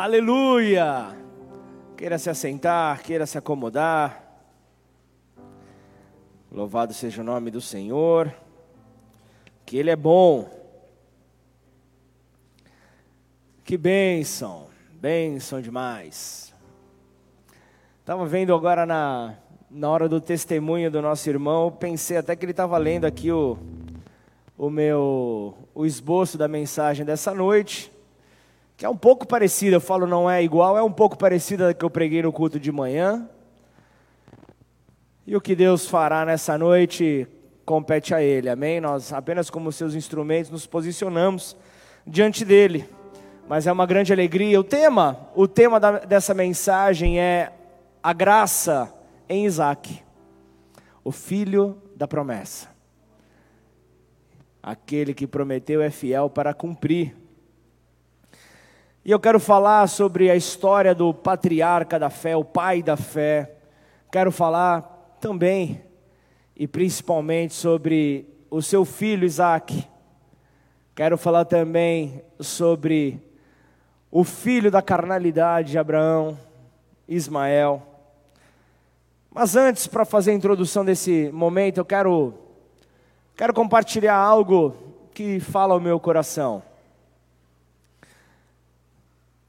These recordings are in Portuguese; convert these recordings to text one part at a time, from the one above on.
Aleluia! Queira se assentar, queira se acomodar. Louvado seja o nome do Senhor, que Ele é bom. Que bênção, bênção demais. Estava vendo agora na, na hora do testemunho do nosso irmão, pensei até que ele estava lendo aqui o, o meu o esboço da mensagem dessa noite que é um pouco parecida, eu falo não é igual, é um pouco parecida da que eu preguei no culto de manhã. E o que Deus fará nessa noite compete a Ele, amém? Nós apenas como seus instrumentos nos posicionamos diante dEle. Mas é uma grande alegria. O tema, o tema da, dessa mensagem é a graça em Isaac, o filho da promessa. Aquele que prometeu é fiel para cumprir. E eu quero falar sobre a história do patriarca da fé, o pai da fé. Quero falar também e principalmente sobre o seu filho Isaac. Quero falar também sobre o filho da carnalidade de Abraão, Ismael. Mas antes, para fazer a introdução desse momento, eu quero, quero compartilhar algo que fala ao meu coração.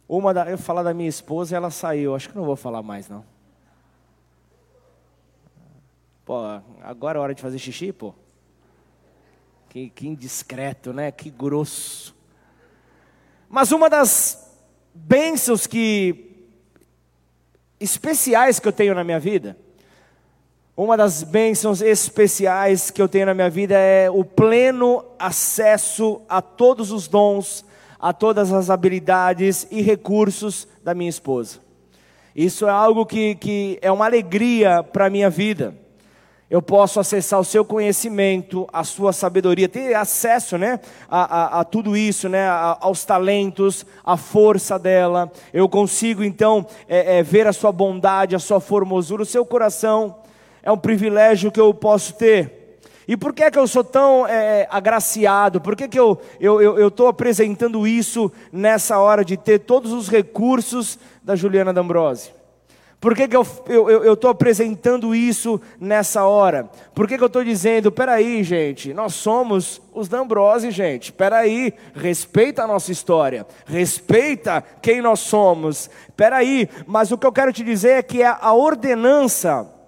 Uma da, eu falar da minha esposa, ela saiu. Acho que não vou falar mais não. Pô, agora é hora de fazer xixi, pô. Que, que indiscreto, né? Que grosso. Mas uma das bênçãos que especiais que eu tenho na minha vida, uma das bênçãos especiais que eu tenho na minha vida é o pleno acesso a todos os dons a todas as habilidades e recursos da minha esposa. Isso é algo que, que é uma alegria para a minha vida. Eu posso acessar o seu conhecimento, a sua sabedoria, ter acesso né, a, a, a tudo isso, né, a, aos talentos, a força dela. Eu consigo então é, é, ver a sua bondade, a sua formosura, o seu coração. É um privilégio que eu posso ter. E por que é que eu sou tão é, agraciado? Por que, que eu estou eu, eu, eu apresentando isso nessa hora de ter todos os recursos da Juliana D'Ambrose? Por que, que eu estou apresentando isso nessa hora? Por que, que eu estou dizendo, peraí, gente, nós somos os D'Ambrose, gente, peraí, respeita a nossa história, respeita quem nós somos, peraí, mas o que eu quero te dizer é que a ordenança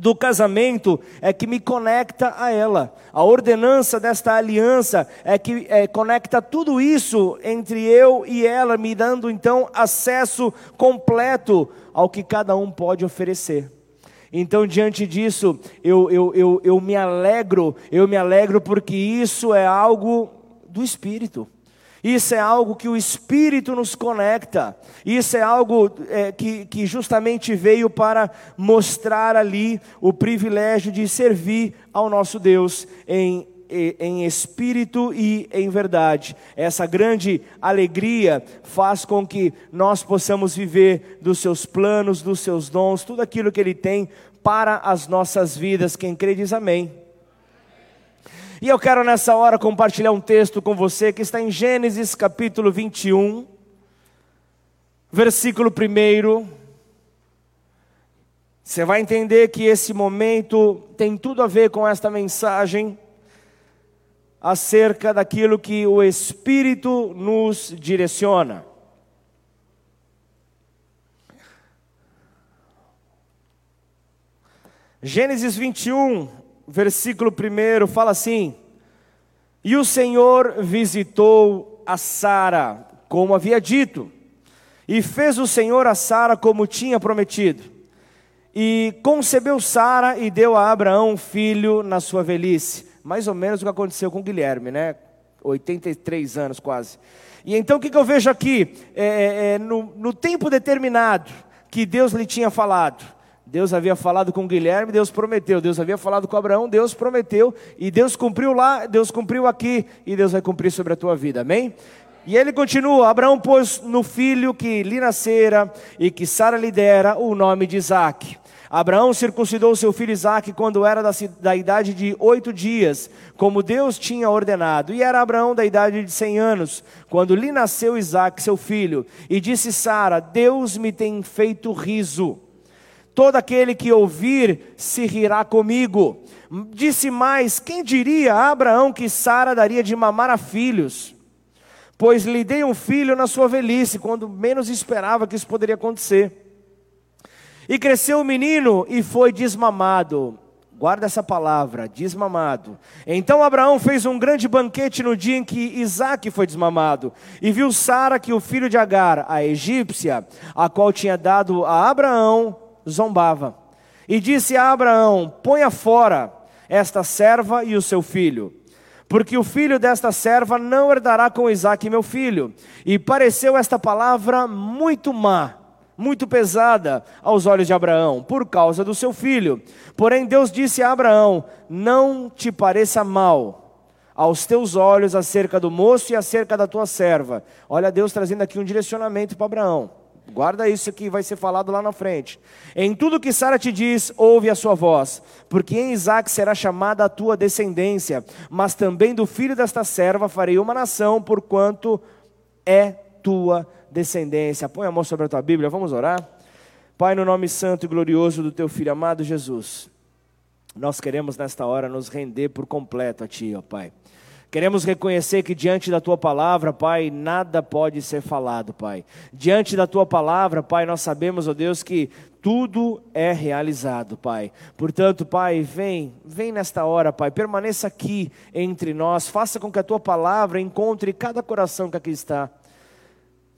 do casamento é que me conecta a ela. A ordenança desta aliança é que é, conecta tudo isso entre eu e ela, me dando então acesso completo ao que cada um pode oferecer. Então, diante disso, eu, eu, eu, eu me alegro, eu me alegro porque isso é algo do Espírito. Isso é algo que o Espírito nos conecta. Isso é algo é, que, que justamente veio para mostrar ali o privilégio de servir ao nosso Deus em em espírito e em verdade. Essa grande alegria faz com que nós possamos viver dos seus planos, dos seus dons, tudo aquilo que Ele tem para as nossas vidas. Quem crê diz amém. E eu quero nessa hora compartilhar um texto com você que está em Gênesis capítulo 21, versículo 1. Você vai entender que esse momento tem tudo a ver com esta mensagem acerca daquilo que o Espírito nos direciona. Gênesis 21, versículo 1 fala assim: E o Senhor visitou a Sara, como havia dito, e fez o Senhor a Sara como tinha prometido. E concebeu Sara e deu a Abraão um filho na sua velhice. Mais ou menos o que aconteceu com Guilherme, né? 83 anos quase. E então o que, eu vejo aqui? É, é, é no, no tempo determinado que Deus lhe tinha falado, Deus havia falado com Guilherme, Deus prometeu. Deus havia falado com Abraão, Deus prometeu. E Deus cumpriu lá, Deus cumpriu aqui. E Deus vai cumprir sobre a tua vida, amém? E ele continua: Abraão pôs no filho que lhe nascera e que Sara lhe dera o nome de Isaac. Abraão circuncidou seu filho Isaque quando era da, da, idade de oito dias, como Deus tinha ordenado. E era Abraão da idade de cem anos, quando lhe nasceu Isaque, seu filho. E disse Sara: Deus me tem feito riso. Todo aquele que ouvir se rirá comigo. Disse mais: Quem diria a Abraão que Sara daria de mamar a filhos? Pois lhe dei um filho na sua velhice, quando menos esperava que isso poderia acontecer. E cresceu o menino e foi desmamado. Guarda essa palavra, desmamado. Então Abraão fez um grande banquete no dia em que Isaac foi desmamado. E viu Sara que o filho de Agar, a egípcia, a qual tinha dado a Abraão, zombava. E disse a Abraão: Ponha fora esta serva e o seu filho. Porque o filho desta serva não herdará com Isaac, meu filho. E pareceu esta palavra muito má muito pesada aos olhos de Abraão, por causa do seu filho. Porém, Deus disse a Abraão: Não te pareça mal aos teus olhos acerca do moço e acerca da tua serva. Olha Deus trazendo aqui um direcionamento para Abraão. Guarda isso que vai ser falado lá na frente. Em tudo que Sara te diz, ouve a sua voz, porque em Isaac será chamada a tua descendência, mas também do filho desta serva farei uma nação, porquanto é tua descendência. Põe a mão sobre a tua Bíblia, vamos orar. Pai, no nome santo e glorioso do teu filho amado Jesus, nós queremos nesta hora nos render por completo a Ti, ó Pai. Queremos reconhecer que diante da tua palavra, Pai, nada pode ser falado, Pai. Diante da tua palavra, Pai, nós sabemos, ó Deus, que tudo é realizado, Pai. Portanto, Pai, vem, vem nesta hora, Pai, permaneça aqui entre nós, faça com que a tua palavra encontre cada coração que aqui está.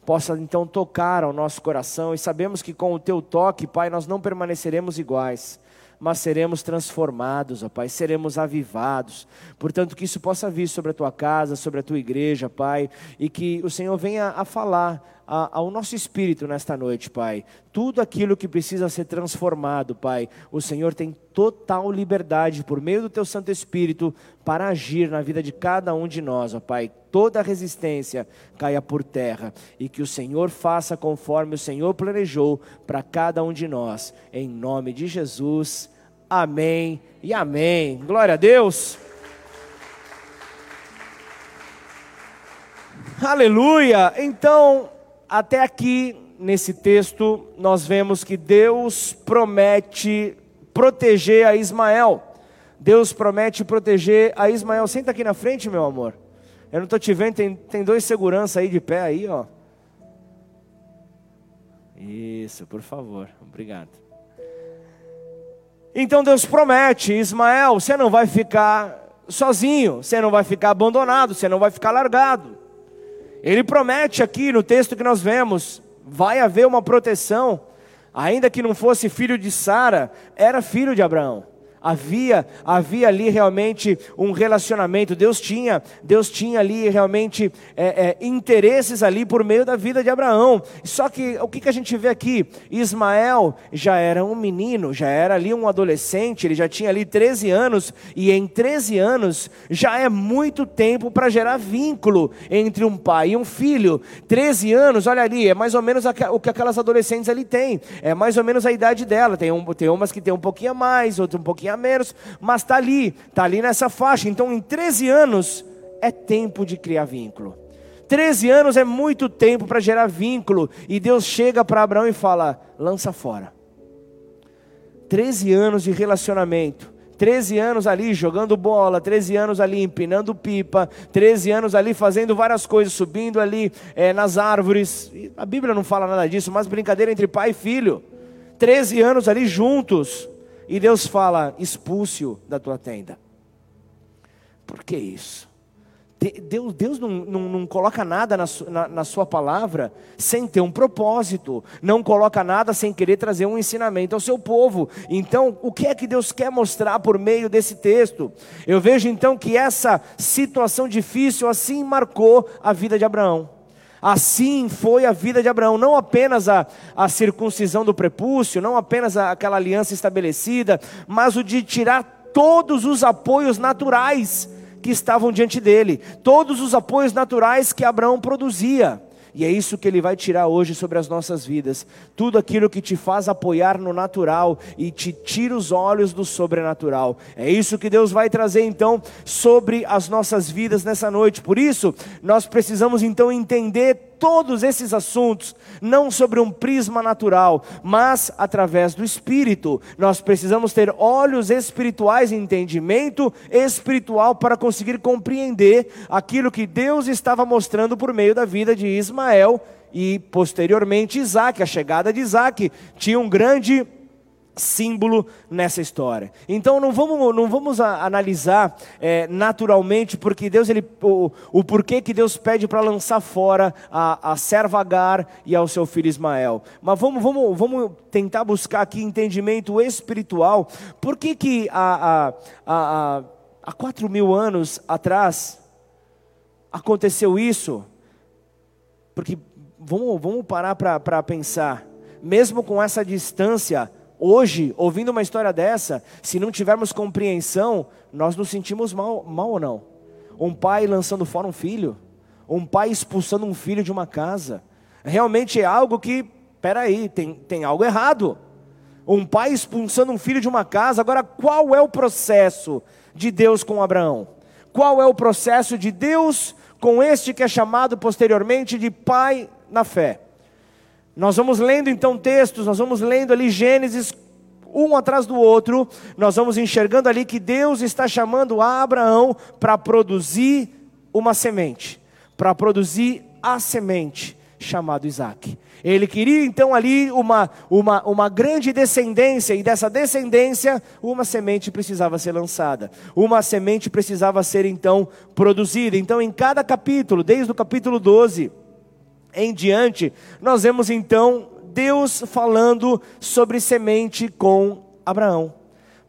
Possa então tocar ao nosso coração. E sabemos que com o teu toque, Pai, nós não permaneceremos iguais, mas seremos transformados, ó Pai, seremos avivados. Portanto, que isso possa vir sobre a tua casa, sobre a tua igreja, Pai, e que o Senhor venha a falar ao nosso espírito nesta noite, Pai. Tudo aquilo que precisa ser transformado, Pai, o Senhor tem total liberdade por meio do Teu Santo Espírito para agir na vida de cada um de nós, ó Pai. Toda resistência caia por terra e que o Senhor faça conforme o Senhor planejou para cada um de nós. Em nome de Jesus. Amém e amém. Glória a Deus. Aleluia! Então, até aqui, nesse texto, nós vemos que Deus promete proteger a Ismael. Deus promete proteger a Ismael. Senta aqui na frente, meu amor. Eu não estou te vendo, tem, tem dois segurança aí de pé aí, ó. Isso, por favor. Obrigado. Então Deus promete, Ismael, você não vai ficar sozinho, você não vai ficar abandonado, você não vai ficar largado. Ele promete aqui no texto que nós vemos: vai haver uma proteção, ainda que não fosse filho de Sara, era filho de Abraão. Havia, havia ali realmente um relacionamento. Deus tinha, Deus tinha ali realmente é, é, interesses ali por meio da vida de Abraão. Só que o que, que a gente vê aqui? Ismael já era um menino, já era ali um adolescente, ele já tinha ali 13 anos, e em 13 anos já é muito tempo para gerar vínculo entre um pai e um filho. 13 anos, olha ali, é mais ou menos o que aquelas adolescentes ali têm. É mais ou menos a idade dela. Tem, um, tem umas que tem um pouquinho a mais, outras um pouquinho a menos, mas está ali, está ali nessa faixa. Então, em 13 anos, é tempo de criar vínculo. 13 anos é muito tempo para gerar vínculo. E Deus chega para Abraão e fala: lança fora. 13 anos de relacionamento. 13 anos ali jogando bola, 13 anos ali empinando pipa, 13 anos ali fazendo várias coisas, subindo ali é, nas árvores. A Bíblia não fala nada disso, mas brincadeira entre pai e filho. 13 anos ali juntos. E Deus fala: expulse-o da tua tenda. Por que isso? Deus, Deus não, não, não, coloca nada na, na, na, sua palavra sem ter um propósito, não coloca nada sem querer trazer um ensinamento ao seu povo. Então, o que é que Deus quer mostrar por meio desse texto? Eu vejo então que essa situação difícil assim marcou a vida de Abraão. Assim foi a vida de Abraão, não apenas a, a circuncisão do prepúcio, não apenas a, aquela aliança estabelecida, mas o de tirar todos os apoios naturais que estavam diante dele, todos os apoios naturais que Abraão produzia. E é isso que Ele vai tirar hoje sobre as nossas vidas. Tudo aquilo que te faz apoiar no natural e te tira os olhos do sobrenatural. É isso que Deus vai trazer então sobre as nossas vidas nessa noite. Por isso, nós precisamos então entender todos esses assuntos, não sobre um prisma natural, mas através do Espírito. Nós precisamos ter olhos espirituais entendimento espiritual para conseguir compreender aquilo que Deus estava mostrando por meio da vida de Ismael e posteriormente Isaac. A chegada de Isaac tinha um grande símbolo nessa história. Então não vamos, não vamos analisar é, naturalmente porque Deus ele, o, o porquê que Deus pede para lançar fora a, a serva Agar e ao seu filho Ismael. Mas vamos, vamos, vamos tentar buscar aqui entendimento espiritual. Por que, que há, há, há quatro mil anos atrás aconteceu isso? Porque vamos, vamos parar para pensar. Mesmo com essa distância, Hoje, ouvindo uma história dessa, se não tivermos compreensão, nós nos sentimos mal, mal ou não? Um pai lançando fora um filho, um pai expulsando um filho de uma casa, realmente é algo que, peraí, tem, tem algo errado. Um pai expulsando um filho de uma casa, agora qual é o processo de Deus com Abraão? Qual é o processo de Deus com este que é chamado posteriormente de pai na fé? Nós vamos lendo então textos, nós vamos lendo ali Gênesis um atrás do outro, nós vamos enxergando ali que Deus está chamando a Abraão para produzir uma semente, para produzir a semente chamado Isaac. Ele queria então ali uma, uma, uma grande descendência, e dessa descendência, uma semente precisava ser lançada, uma semente precisava ser então produzida. Então, em cada capítulo, desde o capítulo 12, em diante, nós vemos então Deus falando sobre semente com Abraão.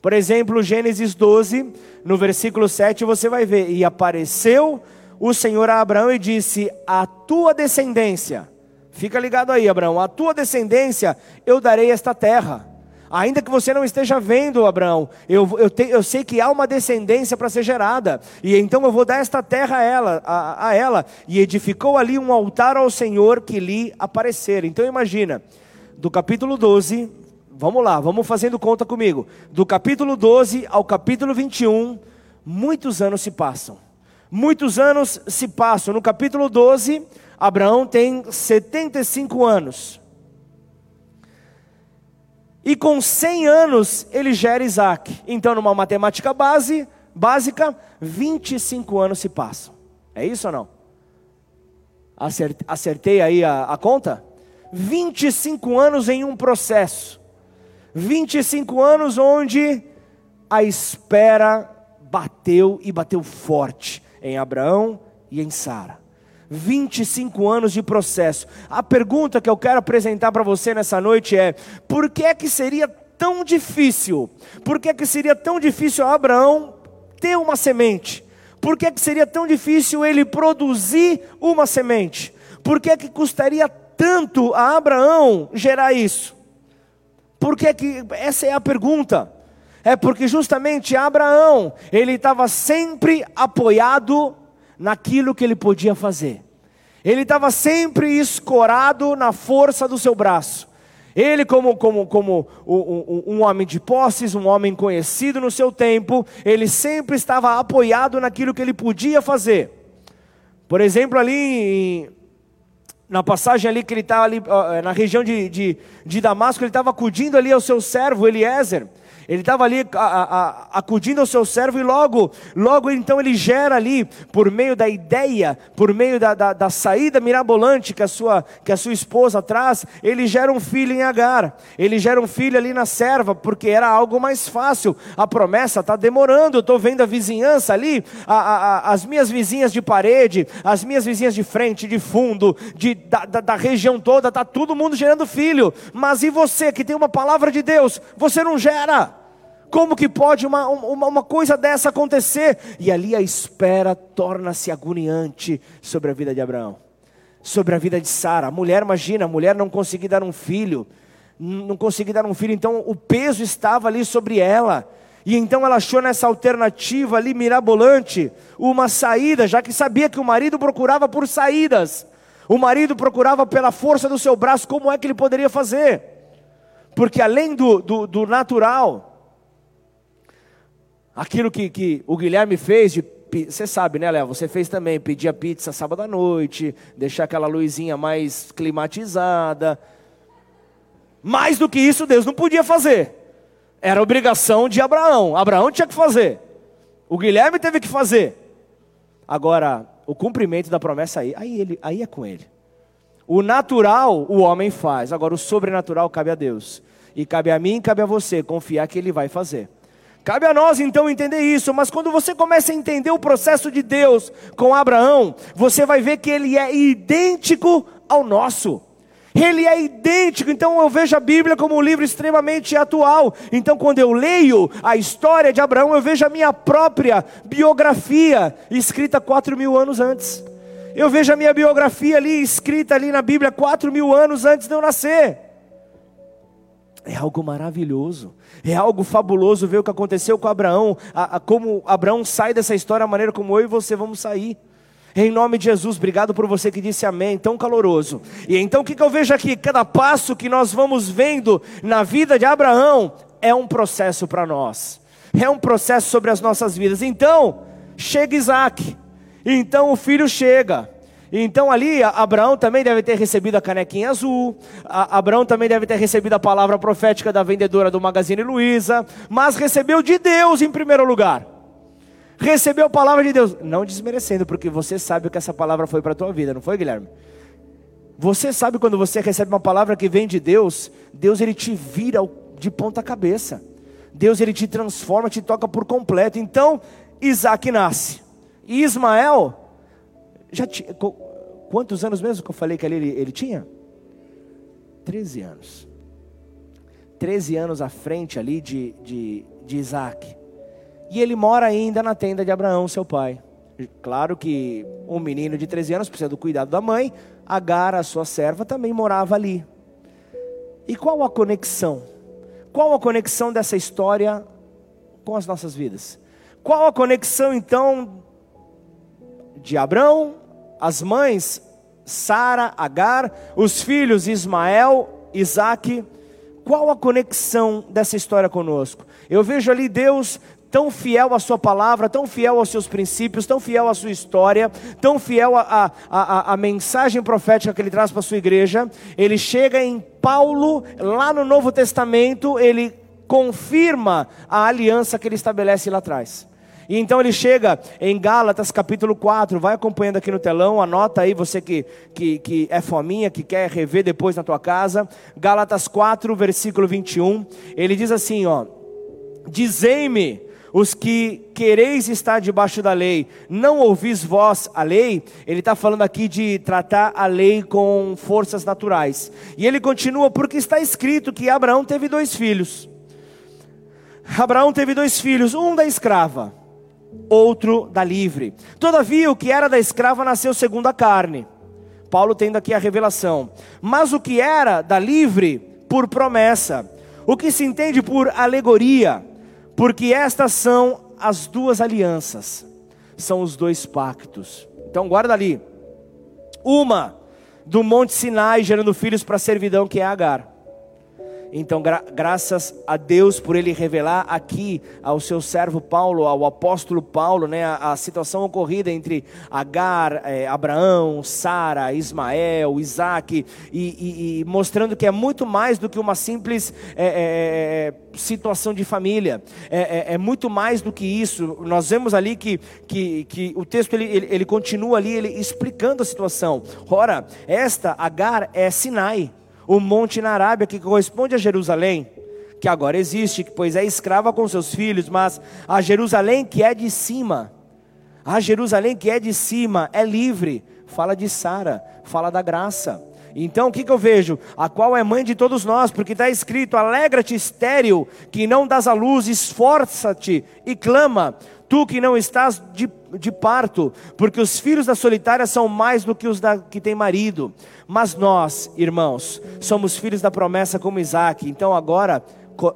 Por exemplo, Gênesis 12, no versículo 7, você vai ver: E apareceu o Senhor a Abraão e disse: A tua descendência, fica ligado aí, Abraão, a tua descendência eu darei esta terra Ainda que você não esteja vendo, Abraão, eu, eu, te, eu sei que há uma descendência para ser gerada, e então eu vou dar esta terra a ela, a, a ela. E edificou ali um altar ao Senhor que lhe aparecer. Então imagina, do capítulo 12, vamos lá, vamos fazendo conta comigo. Do capítulo 12 ao capítulo 21, muitos anos se passam. Muitos anos se passam. No capítulo 12, Abraão tem 75 anos. E com 100 anos ele gera Isaac. Então, numa matemática base, básica, 25 anos se passam. É isso ou não? Acertei aí a, a conta? 25 anos em um processo. 25 anos onde a espera bateu e bateu forte em Abraão e em Sara. 25 anos de processo. A pergunta que eu quero apresentar para você nessa noite é: por que é que seria tão difícil? Por que é que seria tão difícil Abraão ter uma semente? Por que é que seria tão difícil ele produzir uma semente? Por que é que custaria tanto a Abraão gerar isso? Por que é que essa é a pergunta? É porque justamente Abraão, ele estava sempre apoiado naquilo que ele podia fazer. Ele estava sempre escorado na força do seu braço. Ele, como, como, como um, um, um, homem de posses, um homem conhecido no seu tempo, ele sempre estava apoiado naquilo que ele podia fazer. Por exemplo, ali na passagem ali que ele estava ali na região de, de, de Damasco, ele estava acudindo ali ao seu servo Eliezer. Ele estava ali a, a, acudindo ao seu servo e logo, logo então ele gera ali, por meio da ideia, por meio da, da, da, saída mirabolante que a, sua, que a sua esposa traz, ele gera um filho em Agar. Ele gera um filho ali na serva, porque era algo mais fácil. A promessa está demorando, eu estou vendo a vizinhança ali, a, as minhas vizinhas de parede, as minhas vizinhas de frente, de fundo, de, da, da, da região toda, está todo mundo gerando filho. Mas e você que tem uma palavra de Deus, você não gera? Como que pode uma, uma, uma coisa dessa acontecer? E ali a espera torna-se agoniante sobre a vida de Abraão, sobre a vida de Sara. A mulher, imagina, a mulher não conseguir dar um filho, não conseguir dar um filho, então o peso estava ali sobre ela. E então ela achou nessa alternativa ali mirabolante uma saída, já que sabia que o marido procurava por saídas. O marido procurava pela força do seu braço como é que ele poderia fazer. Porque além do, do, do natural, aquilo que, que o Guilherme fez de você sabe, né, Léo? Você fez também, pedir a pizza sábado à noite, deixar aquela luzinha mais climatizada. Mais do que isso, Deus não podia fazer. Era obrigação de Abraão. Abraão tinha que fazer. O Guilherme teve que fazer. Agora, o cumprimento da promessa aí, aí, ele, aí é com ele. O natural o homem faz, agora o sobrenatural cabe a Deus. E cabe a mim, cabe a você confiar que ele vai fazer. Cabe a nós então entender isso, mas quando você começa a entender o processo de Deus com Abraão, você vai ver que ele é idêntico ao nosso. Ele é idêntico, então eu vejo a Bíblia como um livro extremamente atual. Então, quando eu leio a história de Abraão, eu vejo a minha própria biografia, escrita quatro mil anos antes. Eu vejo a minha biografia ali, escrita ali na Bíblia, quatro mil anos antes de eu nascer. É algo maravilhoso, é algo fabuloso ver o que aconteceu com Abraão, a, a, como Abraão sai dessa história, a maneira como eu e você vamos sair. Em nome de Jesus, obrigado por você que disse amém, tão caloroso. E então o que, que eu vejo aqui? Cada passo que nós vamos vendo na vida de Abraão é um processo para nós, é um processo sobre as nossas vidas. Então, chega Isaac, então o filho chega. Então ali Abraão também deve ter recebido a canequinha azul, a, Abraão também deve ter recebido a palavra profética da vendedora do Magazine Luiza, mas recebeu de Deus em primeiro lugar. Recebeu a palavra de Deus, não desmerecendo, porque você sabe que essa palavra foi para a tua vida, não foi, Guilherme? Você sabe quando você recebe uma palavra que vem de Deus, Deus ele te vira de ponta cabeça. Deus ele te transforma, te toca por completo. Então, Isaac nasce. E Ismael já tinha. Quantos anos mesmo que eu falei que ali ele, ele tinha? 13 anos. 13 anos à frente ali de, de, de Isaac. E ele mora ainda na tenda de Abraão, seu pai. Claro que um menino de 13 anos precisa do cuidado da mãe. Agar, a sua serva, também morava ali. E qual a conexão? Qual a conexão dessa história com as nossas vidas? Qual a conexão então de Abraão as mães Sara, Agar, os filhos Ismael, Isaac. Qual a conexão dessa história conosco? Eu vejo ali Deus tão fiel à sua palavra, tão fiel aos seus princípios, tão fiel à sua história, tão fiel à, à, à, mensagem profética que ele traz para a sua igreja. Ele chega em Paulo, lá no Novo Testamento, ele confirma a aliança que ele estabelece lá atrás. E então ele chega em Gálatas capítulo 4, vai acompanhando aqui no telão, anota aí você que, que, que é fominha, que quer rever depois na tua casa. Gálatas 4, versículo 21, ele diz assim: ó, Dizei-me, os que quereis estar debaixo da lei, não ouvis vós a lei? Ele está falando aqui de tratar a lei com forças naturais. E ele continua, porque está escrito que Abraão teve dois filhos. Abraão teve dois filhos, um da escrava outro da livre. Todavia, o que era da escrava nasceu segundo a carne. Paulo tendo aqui a revelação. Mas o que era da livre, por promessa. O que se entende por alegoria, porque estas são as duas alianças, são os dois pactos. Então, guarda ali. Uma do Monte Sinai, gerando filhos para a servidão, que é Agar. Então, gra graças a Deus por ele revelar aqui ao seu servo Paulo, ao apóstolo Paulo, né, a, a situação ocorrida entre Agar, é, Abraão, Sara, Ismael, Isaac, e, e, e, mostrando que é muito mais do que uma simples é, é situação de família, é, é, é, muito mais do que isso. Nós vemos ali que, que, que o texto ele, ele, ele continua ali ele explicando a situação. Ora, esta Agar é Sinai o monte na Arábia, que corresponde a Jerusalém, que agora existe, pois é escrava com seus filhos, mas a Jerusalém que é de cima, a Jerusalém que é de cima é livre, fala de Sara, fala da graça. Então o que, que eu vejo? A qual é mãe de todos nós, porque está escrito: alegra-te, estéril, que não das a luz, esforça-te e clama, tu que não estás de, de parto, porque os filhos da solitária são mais do que os da, que têm marido. Mas nós, irmãos, somos filhos da promessa como Isaac, então agora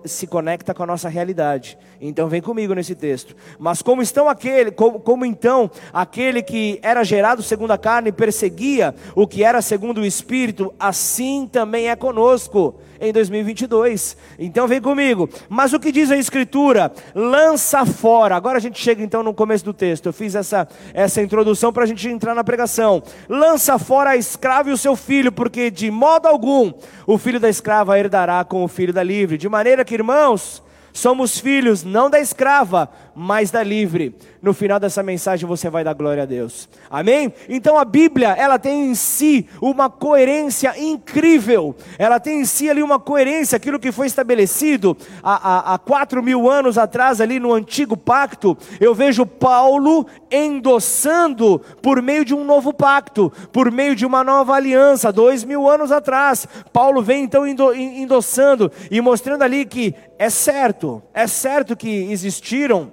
se conecta com a nossa realidade. Então vem comigo nesse texto. Mas como estão aquele, como, como então aquele que era gerado segundo a carne perseguia o que era segundo o espírito, assim também é conosco em 2022. Então vem comigo. Mas o que diz a Escritura? Lança fora. Agora a gente chega então no começo do texto. Eu fiz essa, essa introdução para a gente entrar na pregação. Lança fora a escrava e o seu filho, porque de modo algum o filho da escrava herdará com o filho da livre. De maneira que, irmãos, somos filhos não da escrava, mas da livre. No final dessa mensagem você vai dar glória a Deus. Amém? Então a Bíblia, ela tem em si uma coerência incrível. Ela tem em si ali uma coerência, aquilo que foi estabelecido há, há quatro mil anos atrás ali no antigo pacto. Eu vejo Paulo endossando por meio de um novo pacto, por meio de uma nova aliança, dois mil anos atrás. Paulo vem então endossando e mostrando ali que é certo, é certo que existiram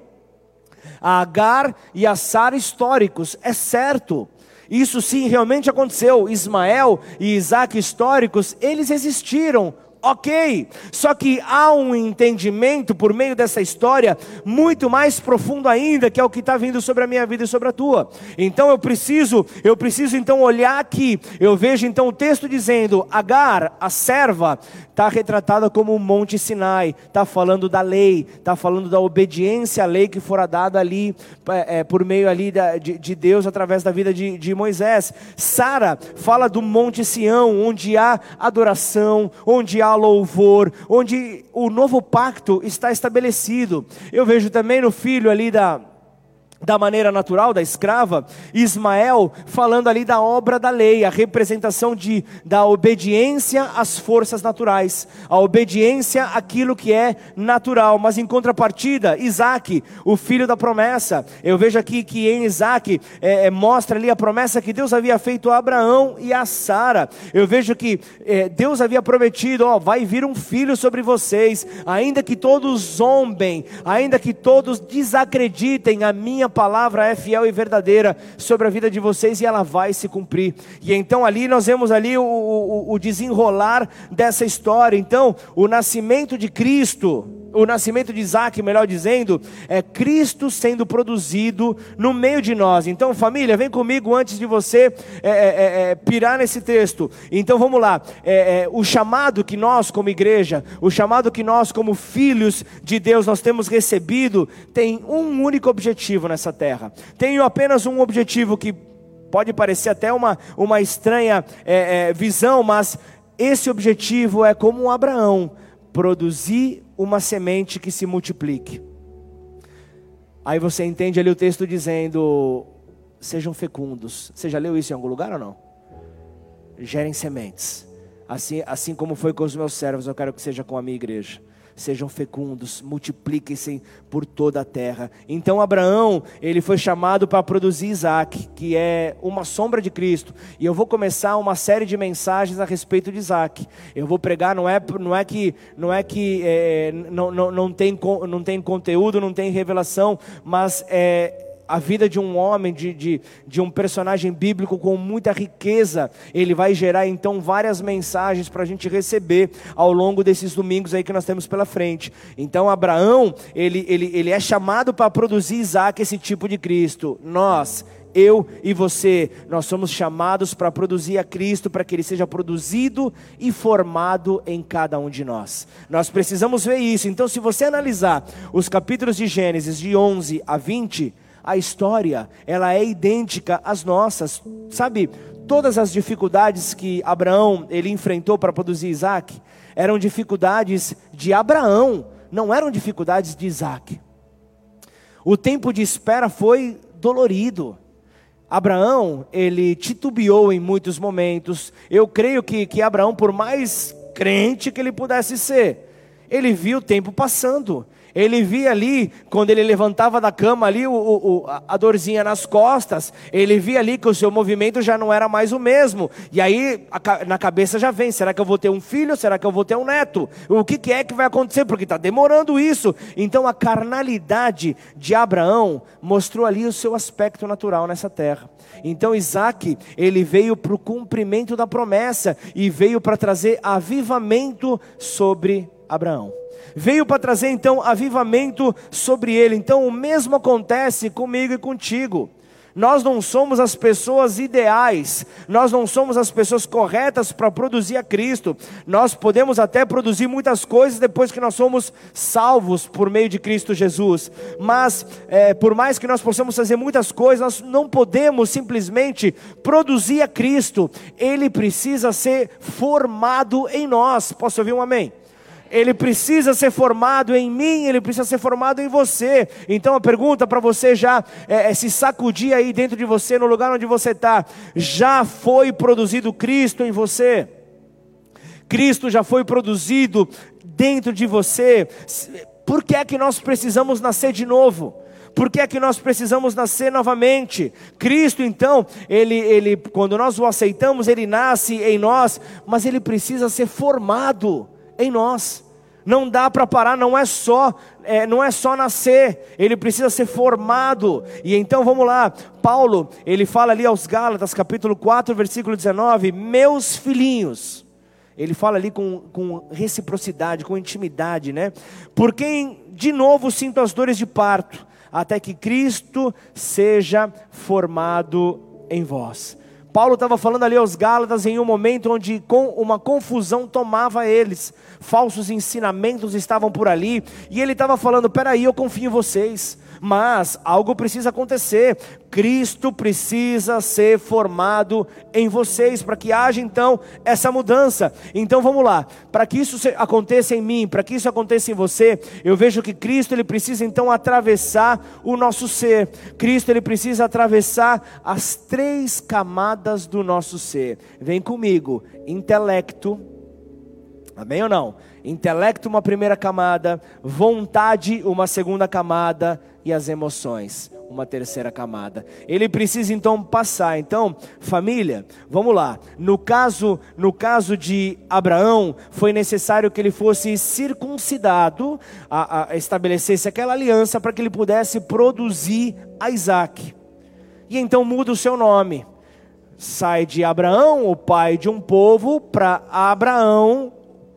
a Agar e a Sara históricos, é certo. Isso sim realmente aconteceu. Ismael e Isaac históricos, eles existiram, Ok, só que há um entendimento por meio dessa história muito mais profundo ainda, que é o que está vindo sobre a minha vida e sobre a tua. Então eu preciso, eu preciso então olhar aqui. Eu vejo então o texto dizendo: Agar, a serva, está retratada como o Monte Sinai, está falando da lei, está falando da obediência à lei que fora dada ali é, é, por meio ali da, de, de, Deus através da vida de, de Moisés. Sara fala do Monte Sião, onde há adoração, onde há louvor, onde o novo pacto está estabelecido. Eu vejo também no filho ali da da maneira natural da escrava, Ismael falando ali da obra da lei, a representação de, da obediência às forças naturais, a obediência àquilo que é natural, mas em contrapartida, Isaac, o filho da promessa, eu vejo aqui que em Isaac é, é, mostra ali a promessa que Deus havia feito a Abraão e a Sara, eu vejo que é, Deus havia prometido, ó, vai vir um filho sobre vocês, ainda que todos zombem, ainda que todos desacreditem a minha palavra é fiel e verdadeira sobre a vida de vocês e ela vai se cumprir. E então ali nós vemos ali o, o, o desenrolar dessa história. Então, o nascimento de Cristo, o nascimento de Isaac, melhor dizendo, é Cristo sendo produzido no meio de nós. Então, família, vem comigo antes de você é, é, é, é pirar nesse texto. Então, vamos lá. É, é, o chamado que nós, como igreja, o chamado que nós, como filhos de Deus, nós temos recebido, tem um único objetivo nessa terra. Tem apenas um objetivo que pode parecer até uma, uma estranha visão, mas esse objetivo é como um Abraão produzir uma semente que se multiplique. Aí você entende ali o texto dizendo: sejam fecundos. Você já leu isso em algum lugar ou não? Gerem sementes. Assim, assim como foi com os meus servos, eu quero que seja com a minha igreja sejam fecundos, multipliquem-se por toda a terra. Então Abraão, ele foi chamado para produzir Isaac, que é uma sombra de Cristo. E eu vou começar uma série de mensagens a respeito de Isaac. Eu vou pregar, não é, não é que, não, é que é, não, não, não, tem, não tem conteúdo, não tem revelação, mas é a vida de um homem, de, de, de um personagem bíblico com muita riqueza, ele vai gerar então várias mensagens para a gente receber ao longo desses domingos aí que nós temos pela frente. Então Abraão, ele, ele, ele é chamado para produzir Isaac, esse tipo de Cristo. Nós, eu e você, nós somos chamados para produzir a Cristo, para que Ele seja produzido e formado em cada um de nós. Nós precisamos ver isso. Então, se você analisar os capítulos de Gênesis de 11 a 20, a história, ela é idêntica às nossas. Sabe, todas as dificuldades que Abraão ele enfrentou para produzir Isaac, eram dificuldades de Abraão, não eram dificuldades de Isaac. O tempo de espera foi dolorido. Abraão, ele titubeou em muitos momentos. Eu creio que, que Abraão, por mais crente que ele pudesse ser, ele viu o tempo passando. Ele via ali, quando ele levantava da cama ali, o, o, a dorzinha nas costas, ele via ali que o seu movimento já não era mais o mesmo. E aí a, na cabeça já vem: será que eu vou ter um filho? Será que eu vou ter um neto? O que, que é que vai acontecer? Porque está demorando isso. Então a carnalidade de Abraão mostrou ali o seu aspecto natural nessa terra. Então Isaac, ele veio para o cumprimento da promessa e veio para trazer avivamento sobre Abraão. Veio para trazer então avivamento sobre ele. Então o mesmo acontece comigo e contigo. Nós não somos as pessoas ideais, nós não somos as pessoas corretas para produzir a Cristo. Nós podemos até produzir muitas coisas depois que nós somos salvos por meio de Cristo Jesus, mas é, por mais que nós possamos fazer muitas coisas, nós não podemos simplesmente produzir a Cristo, ele precisa ser formado em nós. Posso ouvir um amém? Ele precisa ser formado em mim, ele precisa ser formado em você. Então a pergunta para você já é, é, se sacudir aí dentro de você, no lugar onde você está: já foi produzido Cristo em você? Cristo já foi produzido dentro de você? Por que é que nós precisamos nascer de novo? Por que é que nós precisamos nascer novamente? Cristo, então, ele, ele, quando nós o aceitamos, ele nasce em nós, mas ele precisa ser formado em nós. Não dá para parar, não é só, é, não é só nascer, ele precisa ser formado. E então vamos lá, Paulo, ele fala ali aos Gálatas, capítulo 4, versículo 19: Meus filhinhos, ele fala ali com, com reciprocidade, com intimidade, né? Por quem de novo sinto as dores de parto, até que Cristo seja formado em vós. Paulo estava falando ali aos Gálatas em um momento onde com uma confusão tomava eles, falsos ensinamentos estavam por ali, e ele estava falando: peraí, eu confio em vocês, mas algo precisa acontecer. Cristo precisa ser formado em vocês para que haja então essa mudança. Então vamos lá, para que isso aconteça em mim, para que isso aconteça em você, eu vejo que Cristo ele precisa então atravessar o nosso ser. Cristo ele precisa atravessar as três camadas do nosso ser. Vem comigo, intelecto, amém ou não? Intelecto, uma primeira camada, vontade, uma segunda camada, e as emoções, uma terceira camada. Ele precisa então passar. Então, família, vamos lá. No caso, no caso de Abraão, foi necessário que ele fosse circuncidado, a, a estabelecesse aquela aliança para que ele pudesse produzir Isaac. E então muda o seu nome. Sai de Abraão, o pai de um povo, para Abraão,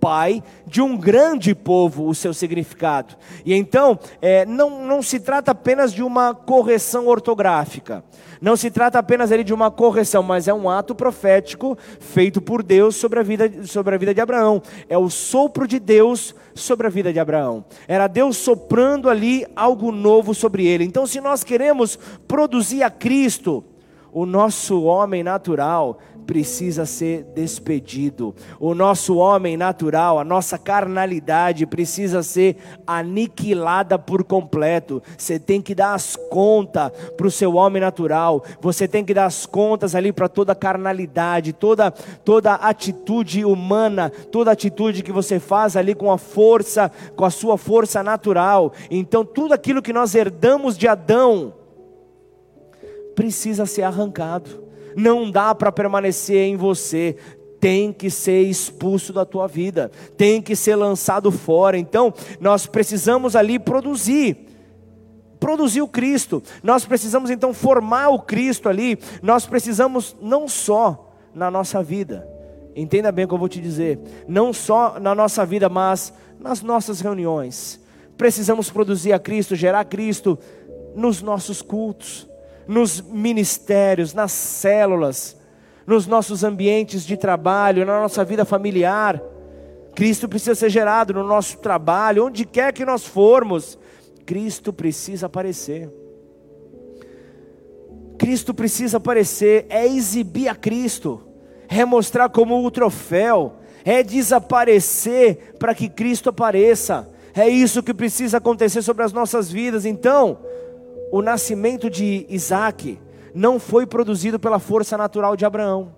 pai de um grande povo, o seu significado. E então, é, não, não se trata apenas de uma correção ortográfica, não se trata apenas ali de uma correção, mas é um ato profético feito por Deus sobre a vida, sobre a vida de Abraão. É o sopro de Deus sobre a vida de Abraão. Era Deus soprando ali algo novo sobre ele. Então, se nós queremos produzir a Cristo, o nosso homem natural precisa ser despedido. O nosso homem natural, a nossa carnalidade precisa ser aniquilada por completo. Você tem que dar as contas para o seu homem natural. Você tem que dar as contas ali para toda carnalidade, toda toda atitude humana, toda atitude que você faz ali com a força, com a sua força natural. Então tudo aquilo que nós herdamos de Adão precisa ser arrancado não dá para permanecer em você, tem que ser expulso da tua vida, tem que ser lançado fora. Então, nós precisamos ali produzir produzir o Cristo. Nós precisamos então formar o Cristo ali. Nós precisamos não só na nossa vida. Entenda bem o que eu vou te dizer. Não só na nossa vida, mas nas nossas reuniões. Precisamos produzir a Cristo, gerar Cristo nos nossos cultos nos ministérios, nas células, nos nossos ambientes de trabalho, na nossa vida familiar. Cristo precisa ser gerado no nosso trabalho, onde quer que nós formos, Cristo precisa aparecer. Cristo precisa aparecer, é exibir a Cristo, é mostrar como o troféu, é desaparecer para que Cristo apareça. É isso que precisa acontecer sobre as nossas vidas. Então, o nascimento de Isaac não foi produzido pela força natural de Abraão.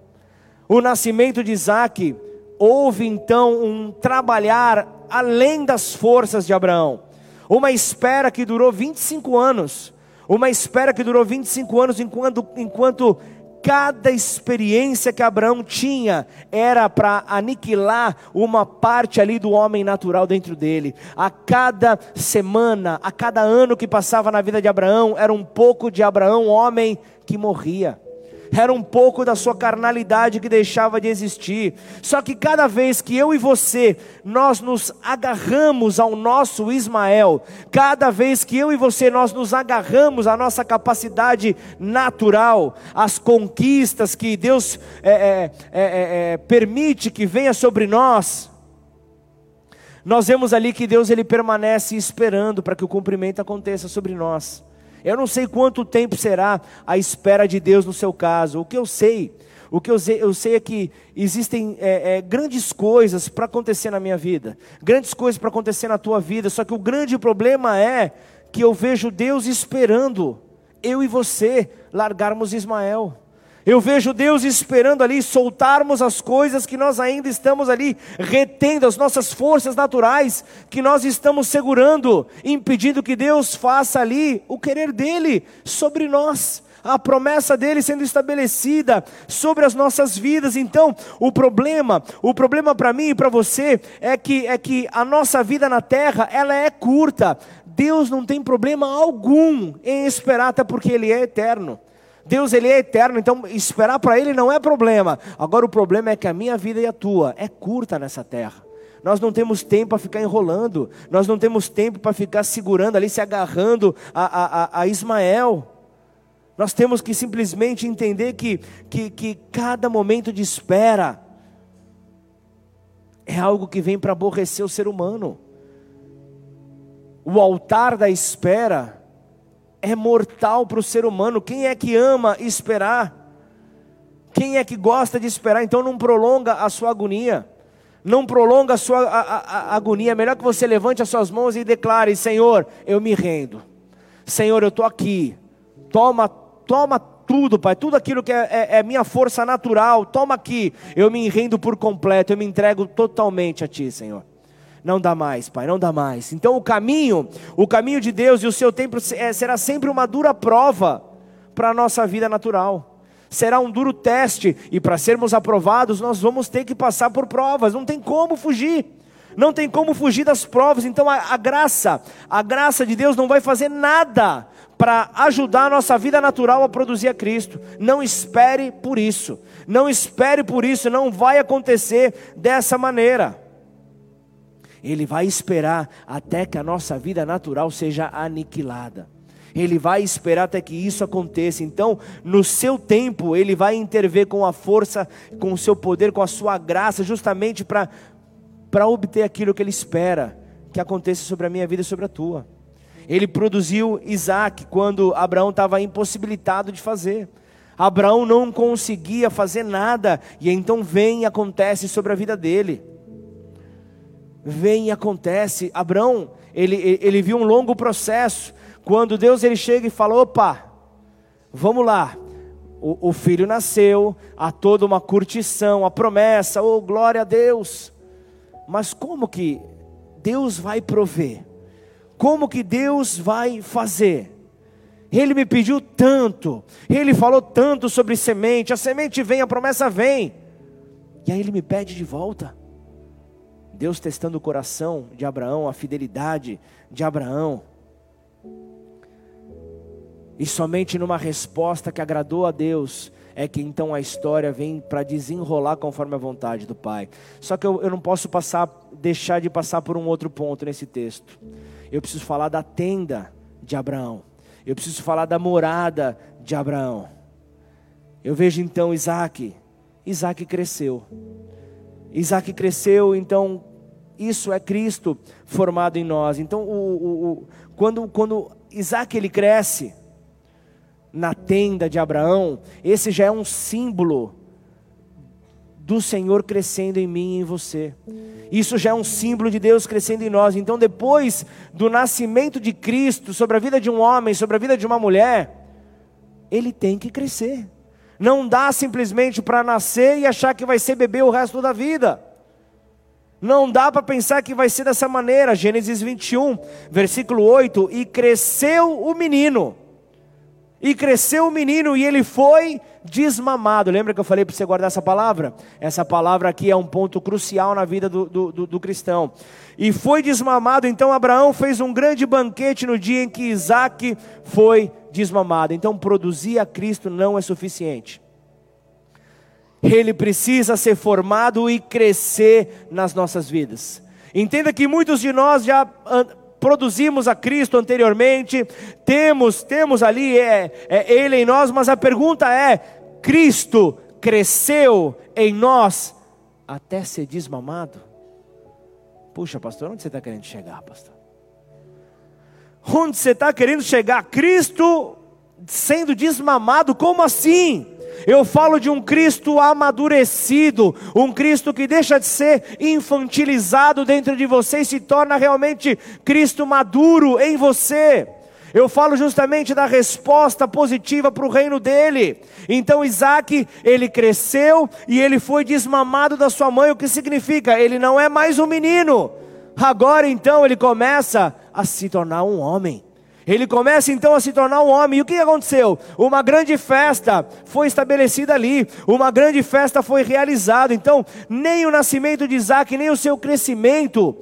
O nascimento de Isaac houve então um trabalhar além das forças de Abraão. Uma espera que durou 25 anos. Uma espera que durou 25 anos enquanto, enquanto cada experiência que Abraão tinha era para aniquilar uma parte ali do homem natural dentro dele. A cada semana, a cada ano que passava na vida de Abraão, era um pouco de Abraão, homem que morria. Era um pouco da sua carnalidade que deixava de existir. Só que cada vez que eu e você, nós nos agarramos ao nosso Ismael, cada vez que eu e você, nós nos agarramos à nossa capacidade natural, às conquistas que Deus é, é, é, é permite que venha sobre nós, nós vemos ali que Deus ele permanece esperando para que o cumprimento aconteça sobre nós. Eu não sei quanto tempo será a espera de Deus no seu caso. O que eu sei, o que eu sei, eu sei é que existem é, é, grandes coisas para acontecer na minha vida, grandes coisas para acontecer na tua vida. Só que o grande problema é que eu vejo Deus esperando eu e você largarmos Ismael. Eu vejo Deus esperando ali soltarmos as coisas que nós ainda estamos ali retendo, as nossas forças naturais que nós estamos segurando, impedindo que Deus faça ali o querer dele sobre nós a promessa dele sendo estabelecida sobre as nossas vidas. Então, o problema, o problema para mim e para você é que é que a nossa vida na terra, ela é curta. Deus não tem problema algum em esperar até porque ele é eterno. Deus ele é eterno, então esperar para ele não é problema. Agora o problema é que a minha vida e a tua é curta nessa terra. Nós não temos tempo para ficar enrolando, nós não temos tempo para ficar segurando ali, se agarrando a, a, a Ismael. Nós temos que simplesmente entender que, que, que cada momento de espera é algo que vem para aborrecer o ser humano. O altar da espera é mortal para o ser humano. Quem é que ama esperar? Quem é que gosta de esperar? Então não prolonga a sua agonia. Não prolonga a sua a, a, a agonia. É melhor que você levante as suas mãos e declare: Senhor, eu me rendo. Senhor, eu estou aqui. Toma, toma tudo, Pai. Tudo aquilo que é, é, é minha força natural. Toma aqui. Eu me rendo por completo. Eu me entrego totalmente a Ti, Senhor. Não dá mais, Pai, não dá mais. Então o caminho, o caminho de Deus e o seu tempo é, será sempre uma dura prova para a nossa vida natural. Será um duro teste, e para sermos aprovados, nós vamos ter que passar por provas, não tem como fugir não tem como fugir das provas. Então a, a, graça, a graça de Deus não vai fazer nada para ajudar a nossa vida natural a produzir a Cristo. Não espere por isso. Não espere por isso, não vai acontecer dessa maneira. Ele vai esperar até que a nossa vida natural seja aniquilada. Ele vai esperar até que isso aconteça. Então, no seu tempo, ele vai intervir com a força, com o seu poder, com a sua graça, justamente para para obter aquilo que ele espera que aconteça sobre a minha vida e sobre a tua. Ele produziu Isaac quando Abraão estava impossibilitado de fazer. Abraão não conseguia fazer nada, e então vem e acontece sobre a vida dele vem e acontece. Abraão, ele, ele viu um longo processo. Quando Deus ele chega e fala: opa, vamos lá. O, o filho nasceu, há toda uma curtição, a promessa, oh glória a Deus. Mas como que Deus vai prover? Como que Deus vai fazer? Ele me pediu tanto, ele falou tanto sobre semente, a semente vem, a promessa vem. E aí ele me pede de volta. Deus testando o coração de Abraão, a fidelidade de Abraão. E somente numa resposta que agradou a Deus é que então a história vem para desenrolar conforme a vontade do Pai. Só que eu, eu não posso passar, deixar de passar por um outro ponto nesse texto. Eu preciso falar da tenda de Abraão. Eu preciso falar da morada de Abraão. Eu vejo então Isaac. Isaac cresceu. Isaac cresceu, então isso é Cristo formado em nós. Então, o, o, o, quando, quando Isaac ele cresce na tenda de Abraão, esse já é um símbolo do Senhor crescendo em mim e em você. Isso já é um símbolo de Deus crescendo em nós. Então, depois do nascimento de Cristo sobre a vida de um homem, sobre a vida de uma mulher, ele tem que crescer. Não dá simplesmente para nascer e achar que vai ser bebê o resto da vida. Não dá para pensar que vai ser dessa maneira. Gênesis 21, versículo 8: E cresceu o menino. E cresceu o menino e ele foi desmamado. Lembra que eu falei para você guardar essa palavra? Essa palavra aqui é um ponto crucial na vida do, do, do, do cristão. E foi desmamado, então Abraão fez um grande banquete no dia em que Isaac foi desmamado. Então produzir a Cristo não é suficiente. Ele precisa ser formado e crescer nas nossas vidas. Entenda que muitos de nós já produzimos a Cristo anteriormente, temos, temos ali é, é Ele em nós, mas a pergunta é: Cristo cresceu em nós até ser desmamado? Puxa, pastor, onde você está querendo chegar, pastor? Onde você está querendo chegar? Cristo sendo desmamado, como assim? Eu falo de um Cristo amadurecido, um Cristo que deixa de ser infantilizado dentro de você e se torna realmente Cristo maduro em você. Eu falo justamente da resposta positiva para o reino dele. Então Isaac, ele cresceu e ele foi desmamado da sua mãe, o que significa? Ele não é mais um menino. Agora então ele começa a se tornar um homem. Ele começa então a se tornar um homem. E o que aconteceu? Uma grande festa foi estabelecida ali, uma grande festa foi realizada. Então, nem o nascimento de Isaac, nem o seu crescimento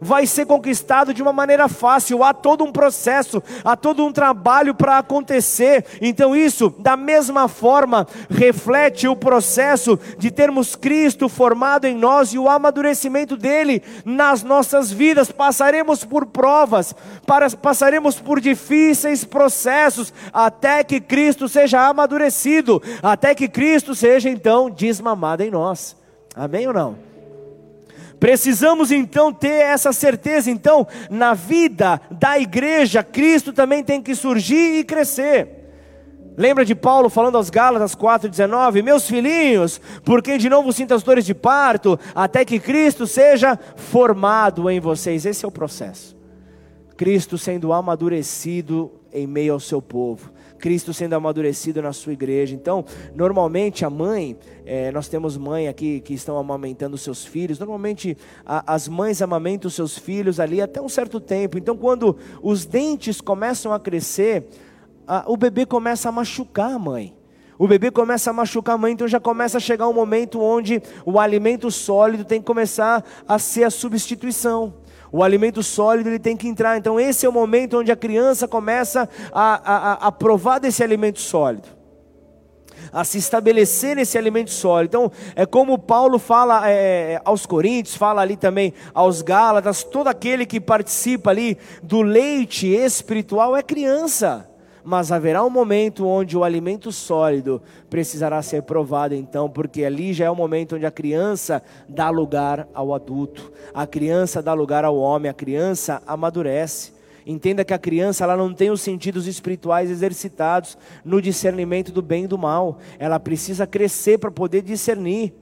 vai ser conquistado de uma maneira fácil, há todo um processo, há todo um trabalho para acontecer. Então, isso, da mesma forma, reflete o processo de termos Cristo formado em nós e o amadurecimento dele nas nossas vidas. Passaremos por provas, passaremos por difíceis processos, até que Cristo seja amadurecido, até que Cristo seja então desmamado em nós. Amém ou não? Precisamos então ter essa certeza. Então, na vida da igreja, Cristo também tem que surgir e crescer. Lembra de Paulo falando aos Gálatas 4,19: Meus filhinhos, por quem de novo sinta as dores de parto, até que Cristo seja formado em vocês. Esse é o processo. Cristo sendo amadurecido em meio ao seu povo. Cristo sendo amadurecido na sua igreja. Então, normalmente a mãe, é, nós temos mãe aqui que estão amamentando seus filhos. Normalmente a, as mães amamentam seus filhos ali até um certo tempo. Então, quando os dentes começam a crescer, a, o bebê começa a machucar a mãe. O bebê começa a machucar a mãe, então já começa a chegar um momento onde o alimento sólido tem que começar a ser a substituição. O alimento sólido ele tem que entrar. Então, esse é o momento onde a criança começa a, a, a provar desse alimento sólido, a se estabelecer nesse alimento sólido. Então, é como Paulo fala é, aos Coríntios, fala ali também aos Gálatas: todo aquele que participa ali do leite espiritual é criança mas haverá um momento onde o alimento sólido precisará ser provado, então, porque ali já é o momento onde a criança dá lugar ao adulto, a criança dá lugar ao homem, a criança amadurece. Entenda que a criança ela não tem os sentidos espirituais exercitados no discernimento do bem e do mal. Ela precisa crescer para poder discernir.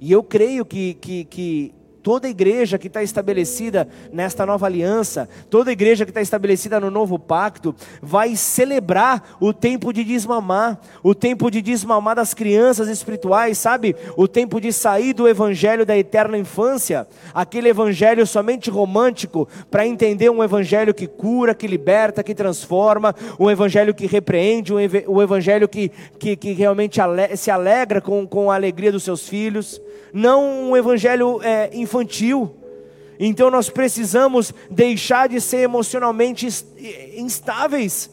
E eu creio que, que, que toda igreja que está estabelecida nesta nova aliança, toda igreja que está estabelecida no novo pacto, vai celebrar o tempo de desmamar, o tempo de desmamar das crianças espirituais, sabe? O tempo de sair do evangelho da eterna infância, aquele evangelho somente romântico, para entender um evangelho que cura, que liberta, que transforma, um evangelho que repreende, um evangelho que, que, que realmente se alegra com, com a alegria dos seus filhos não um evangelho é, infantil. Então nós precisamos deixar de ser emocionalmente instáveis.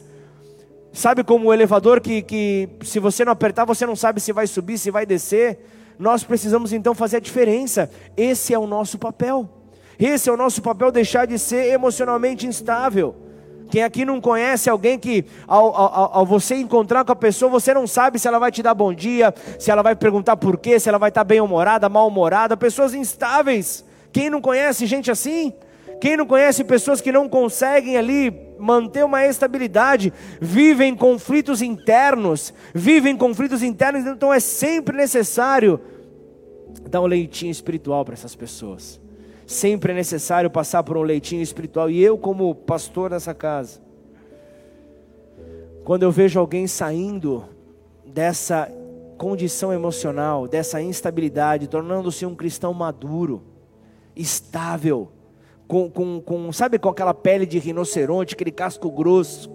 Sabe como o elevador que, que se você não apertar, você não sabe se vai subir, se vai descer. Nós precisamos então fazer a diferença. Esse é o nosso papel. Esse é o nosso papel, deixar de ser emocionalmente instável. Quem aqui não conhece alguém que, ao, ao, ao, você encontrar com a pessoa, você não sabe se ela vai te dar bom dia, se ela vai perguntar por quê, se ela vai estar bem-humorada, mal-humorada, pessoas instáveis. Quem não conhece gente assim? Quem não conhece pessoas que não conseguem ali manter uma estabilidade, vivem conflitos internos, vivem conflitos internos, então é sempre necessário dar um leitinho espiritual para essas pessoas sempre é necessário passar por um leitinho espiritual. E eu, como pastor dessa casa, quando eu vejo alguém saindo dessa condição emocional, dessa instabilidade, tornando-se um cristão maduro, estável, com, com, com, sabe, com aquela pele de rinoceronte, aquele casco grosso,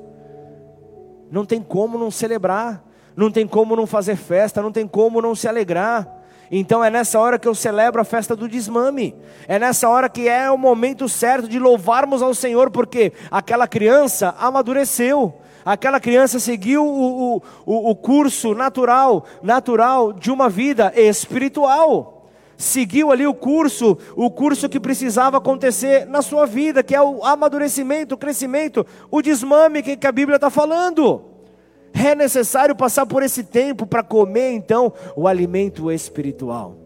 não tem como não celebrar, não tem como não fazer festa, não tem como não se alegrar. Então é nessa hora que eu celebro a festa do desmame. É nessa hora que é o momento certo de louvarmos ao Senhor, porque aquela criança amadureceu. Aquela criança seguiu o, o, o curso natural, natural de uma vida espiritual seguiu ali o curso, o curso que precisava acontecer na sua vida, que é o amadurecimento, o crescimento, o desmame que a Bíblia está falando. É necessário passar por esse tempo para comer então o alimento espiritual.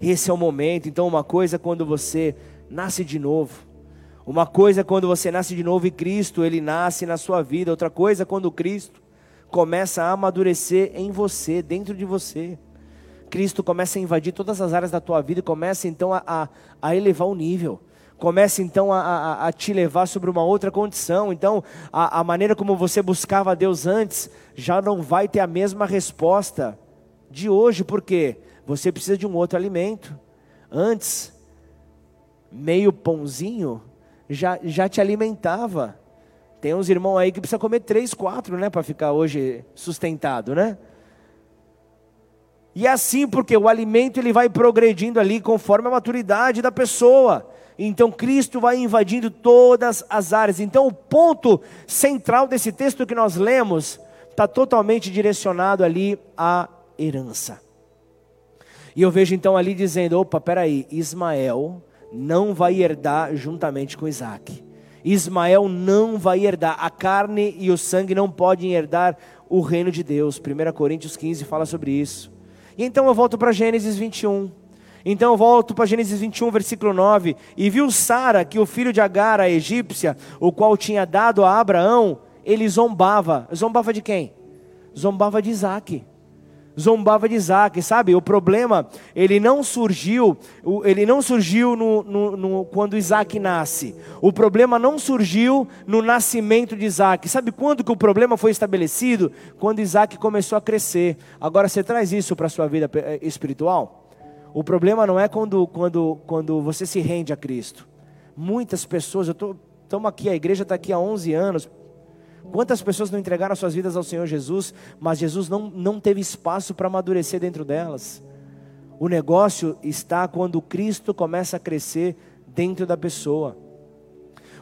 Esse é o momento. Então, uma coisa é quando você nasce de novo. Uma coisa é quando você nasce de novo e Cristo, ele nasce na sua vida. Outra coisa é quando Cristo começa a amadurecer em você, dentro de você. Cristo começa a invadir todas as áreas da tua vida e começa então a, a, a elevar o nível. Começa então a, a, a, te levar sobre uma outra condição. Então, a, a maneira como você buscava a Deus antes já não vai ter a mesma resposta de hoje, porque você precisa de um outro alimento. Antes, meio pãozinho já, já te alimentava. Tem uns irmãos aí que precisa comer três, quatro, né, para ficar hoje sustentado, né? E é assim porque o alimento ele vai progredindo ali conforme a maturidade da pessoa. Então Cristo vai invadindo todas as áreas. Então o ponto central desse texto que nós lemos está totalmente direcionado ali à herança. E eu vejo então ali dizendo: opa, peraí, Ismael não vai herdar juntamente com Isaac. Ismael não vai herdar, a carne e o sangue não podem herdar o reino de Deus. 1 Coríntios 15 fala sobre isso. E então eu volto para Gênesis 21. Então eu volto para Gênesis 21, versículo 9. E viu Sara que o filho de Agar, a egípcia, o qual tinha dado a Abraão, ele zombava. Zombava de quem? Zombava de Isaac zombava de Isaac, sabe? O problema, ele não surgiu, ele não surgiu no, no, no, quando Isaac nasce. O problema não surgiu no nascimento de Isaac. Sabe quando que o problema foi estabelecido? Quando Isaac começou a crescer. Agora você traz isso para a sua vida eh, espiritual? O problema não é quando, quando, quando você se rende a Cristo. Muitas pessoas, eu estamos aqui, a igreja está aqui há 11 anos, Quantas pessoas não entregaram suas vidas ao Senhor Jesus, mas Jesus não, não teve espaço para amadurecer dentro delas? O negócio está quando Cristo começa a crescer dentro da pessoa.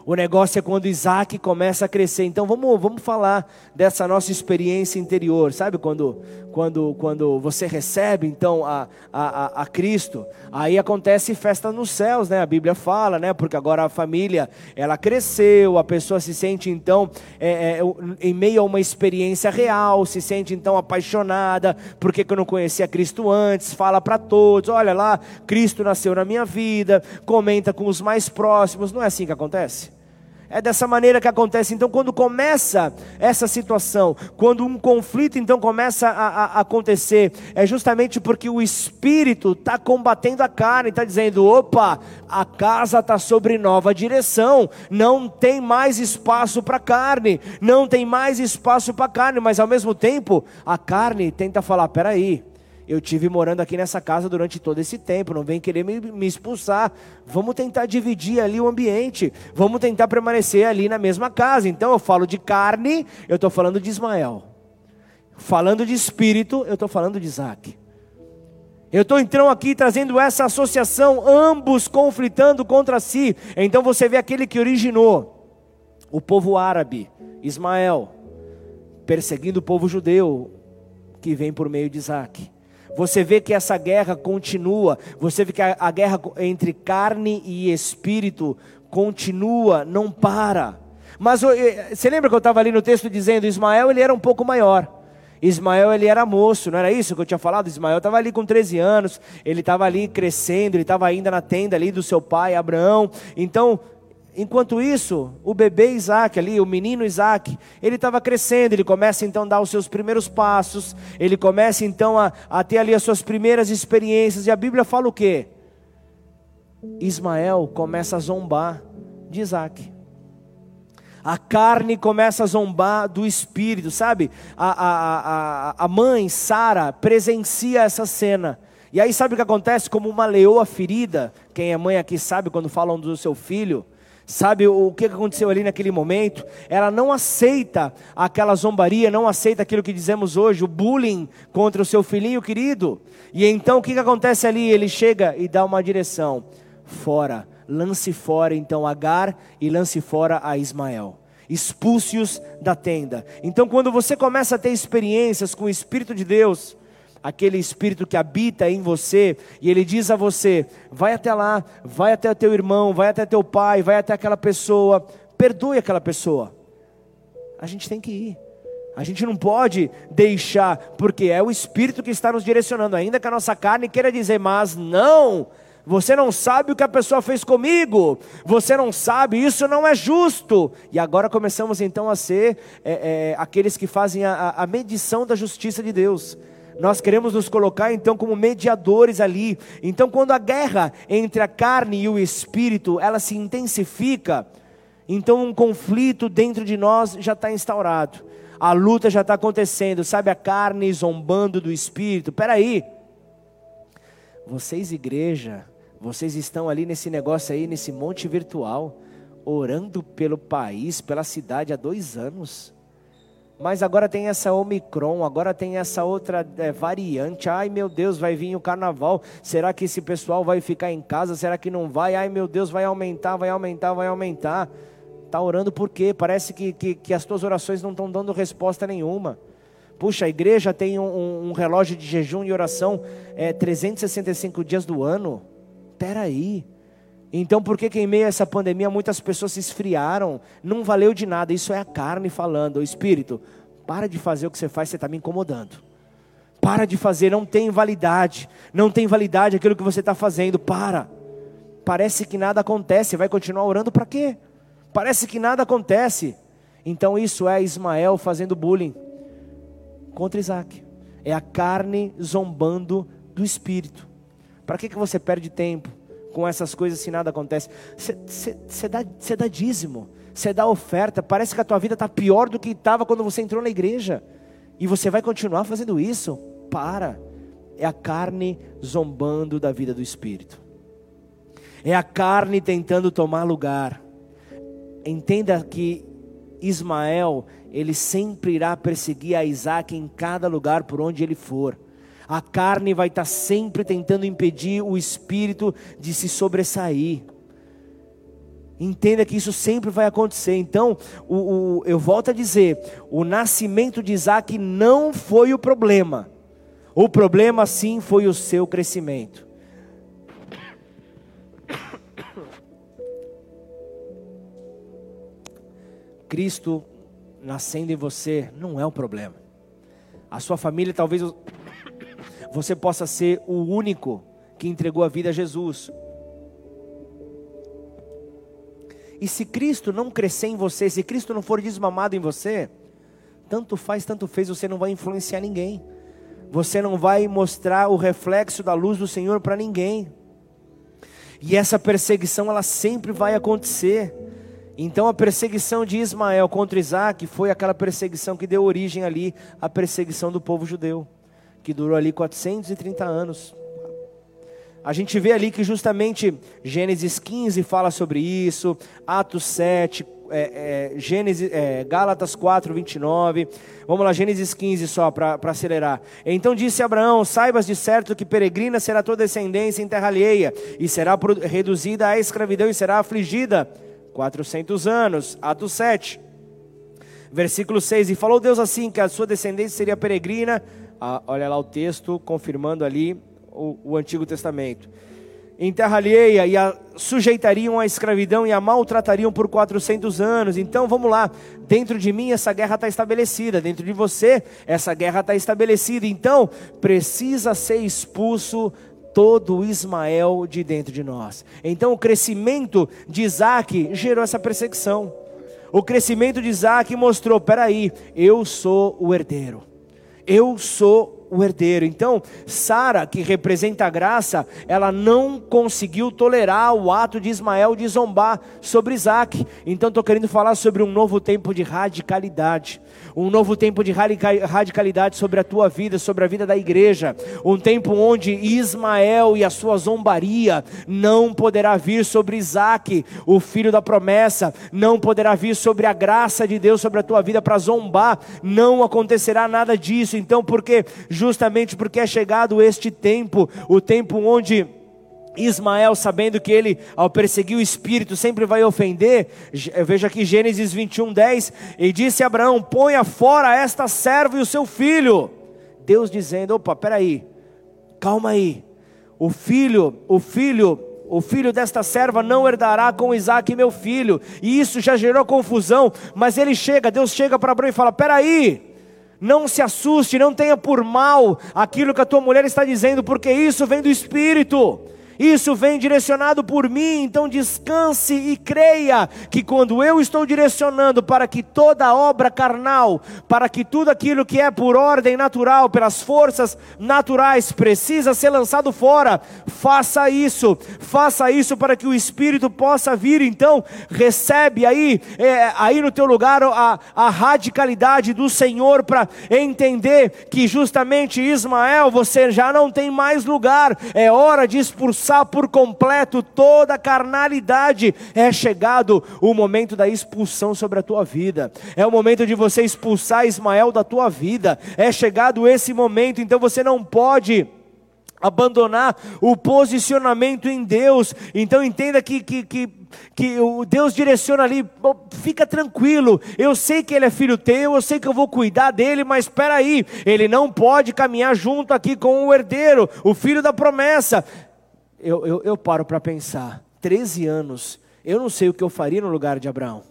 O negócio é quando Isaac começa a crescer. Então vamos, vamos falar dessa nossa experiência interior. Sabe quando, quando, quando você recebe então a, a, a Cristo? Aí acontece festa nos céus, né? A Bíblia fala, né? Porque agora a família ela cresceu, a pessoa se sente então é, é, em meio a uma experiência real, se sente então apaixonada, porque eu não conhecia Cristo antes, fala para todos: olha lá, Cristo nasceu na minha vida, comenta com os mais próximos. Não é assim que acontece? É dessa maneira que acontece. Então, quando começa essa situação, quando um conflito então começa a, a acontecer, é justamente porque o espírito está combatendo a carne, está dizendo: opa, a casa está sobre nova direção, não tem mais espaço para carne, não tem mais espaço para carne, mas ao mesmo tempo a carne tenta falar: peraí eu tive morando aqui nessa casa durante todo esse tempo, não vem querer me, me, expulsar. Vamos tentar dividir ali o ambiente, vamos tentar permanecer ali na mesma casa. Então eu falo de carne, eu estou falando de Ismael. Falando de espírito, eu estou falando de Isaac. Eu estou então aqui trazendo essa associação, ambos conflitando contra si. Então você vê aquele que originou o povo árabe, Ismael, perseguindo o povo judeu, que vem por meio de Isaac. Você vê que essa guerra continua, você vê que a, a guerra entre carne e espírito continua, não para. Mas você lembra que eu estava ali no texto dizendo, Ismael ele era um pouco maior. Ismael ele era moço, não era isso que eu tinha falado? Ismael estava ali com 13 anos, ele estava ali crescendo, ele estava ainda na tenda ali do seu pai Abraão. Então Enquanto isso, o bebê Isaac ali, o menino Isaac, ele estava crescendo, ele começa então a dar os seus primeiros passos, ele começa então a, a ter ali as suas primeiras experiências, e a Bíblia fala o quê? Ismael começa a zombar de Isaac. A carne começa a zombar do espírito, sabe? A, a, a, a mãe, Sara, presencia essa cena. E aí sabe o que acontece? Como uma leoa ferida, quem é mãe aqui sabe quando falam do seu filho, Sabe o que aconteceu ali naquele momento? Ela não aceita aquela zombaria, não aceita aquilo que dizemos hoje, o bullying contra o seu filhinho querido. E então o que acontece ali? Ele chega e dá uma direção: fora, lance fora então Agar e lance fora a Ismael. expulse-os da tenda. Então, quando você começa a ter experiências com o Espírito de Deus, aquele Espírito que habita em você, e ele diz a você: vai até lá, vai até teu irmão, vai até teu pai, vai até aquela pessoa, perdoe aquela pessoa. A gente tem que ir. A gente não pode deixar, porque é o Espírito que está nos direcionando, ainda que a nossa carne queira dizer, mas não, você não sabe o que a pessoa fez comigo, você não sabe, isso não é justo. E agora começamos então a ser é, é, aqueles que fazem a, a medição da justiça de Deus. Nós queremos nos colocar então como mediadores ali. Então, quando a guerra entre a carne e o espírito ela se intensifica, então um conflito dentro de nós já está instaurado a luta já está acontecendo, sabe? A carne zombando do espírito. Peraí, vocês, igreja, vocês estão ali nesse negócio aí, nesse monte virtual, orando pelo país, pela cidade há dois anos. Mas agora tem essa Omicron, agora tem essa outra é, variante. Ai meu Deus, vai vir o carnaval. Será que esse pessoal vai ficar em casa? Será que não vai? Ai meu Deus, vai aumentar, vai aumentar, vai aumentar. Está orando por quê? Parece que, que, que, as tuas orações não estão dando resposta nenhuma. Puxa, a igreja tem um, um relógio de jejum e oração é, 365 dias do ano. Espera aí. Então por que, que em meio a essa pandemia muitas pessoas se esfriaram? Não valeu de nada. Isso é a carne falando. O Espírito, para de fazer o que você faz, você está me incomodando. Para de fazer, não tem validade. Não tem validade aquilo que você está fazendo. Para. Parece que nada acontece. Vai continuar orando para quê? Parece que nada acontece. Então isso é Ismael fazendo bullying contra Isaac. É a carne zombando do espírito. Para que, que você perde tempo com essas coisas se nada acontece? Você dá, dá dízimo, você dá oferta. Parece que a tua vida está pior do que estava quando você entrou na igreja. E você vai continuar fazendo isso? Para. É a carne zombando da vida do espírito. É a carne tentando tomar lugar entenda que Ismael, ele sempre irá perseguir a Isaac em cada lugar por onde ele for. A carne vai estar sempre tentando impedir o espírito de se sobressair. Entenda que isso sempre vai acontecer. Então, o, o, eu volto a dizer: o nascimento de Isaac não foi o problema. O problema, sim, foi o seu crescimento. Cristo nascendo em você não é um problema. A sua família, talvez você possa ser o único que entregou a vida a Jesus. E se Cristo não crescer em você, se Cristo não for desmamado em você, tanto faz, tanto fez, você não vai influenciar ninguém. Você não vai mostrar o reflexo da luz do Senhor para ninguém. E essa perseguição ela sempre vai acontecer. Então a perseguição de Ismael contra Isaac foi aquela perseguição que deu origem ali à perseguição do povo judeu, que durou ali 430 anos. A gente vê ali que justamente Gênesis 15 fala sobre isso, Atos 7, é, é, Gênesis, é, Gálatas 4, 29. Vamos lá, Gênesis 15 só para acelerar. Então disse Abraão: Saibas de certo que peregrina será tua descendência em terra alheia, e será reduzida à escravidão e será afligida 400 anos. Atos 7, versículo 6. E falou Deus assim: que a sua descendência seria peregrina. Ah, olha lá o texto, confirmando ali o, o Antigo Testamento. Em terra alheia, e a sujeitariam à escravidão e a maltratariam por 400 anos. Então vamos lá, dentro de mim essa guerra está estabelecida, dentro de você essa guerra está estabelecida. Então precisa ser expulso todo Ismael de dentro de nós. Então o crescimento de Isaac gerou essa perseguição. O crescimento de Isaac mostrou: peraí, eu sou o herdeiro, eu sou o herdeiro. Então, Sara, que representa a graça, ela não conseguiu tolerar o ato de Ismael de zombar sobre Isaac. Então, estou querendo falar sobre um novo tempo de radicalidade. Um novo tempo de radicalidade sobre a tua vida, sobre a vida da igreja. Um tempo onde Ismael e a sua zombaria não poderá vir sobre Isaac, o filho da promessa. Não poderá vir sobre a graça de Deus sobre a tua vida para zombar. Não acontecerá nada disso. Então, porque justamente porque é chegado este tempo, o tempo onde Ismael, sabendo que ele, ao perseguir o espírito, sempre vai ofender, veja aqui Gênesis 21, 10, e disse a Abraão: Ponha fora esta serva e o seu filho. Deus dizendo: opa, peraí, calma aí, o filho, o filho, o filho desta serva não herdará com Isaac, meu filho, e isso já gerou confusão, mas ele chega, Deus chega para Abraão e fala: peraí, não se assuste, não tenha por mal aquilo que a tua mulher está dizendo, porque isso vem do Espírito. Isso vem direcionado por mim, então descanse e creia que quando eu estou direcionando para que toda obra carnal, para que tudo aquilo que é por ordem natural, pelas forças naturais, precisa ser lançado fora, faça isso, faça isso para que o Espírito possa vir. Então, recebe aí, é, aí no teu lugar a, a radicalidade do Senhor para entender que justamente Ismael, você já não tem mais lugar, é hora de expulsar expulsar por completo toda a carnalidade, é chegado o momento da expulsão sobre a tua vida, é o momento de você expulsar Ismael da tua vida, é chegado esse momento, então você não pode abandonar o posicionamento em Deus. Então entenda que, que, que, que o Deus direciona ali, fica tranquilo. Eu sei que ele é filho teu, eu sei que eu vou cuidar dele, mas espera aí, ele não pode caminhar junto aqui com o herdeiro, o filho da promessa eu, eu, eu paro para pensar, 13 anos, eu não sei o que eu faria no lugar de Abraão.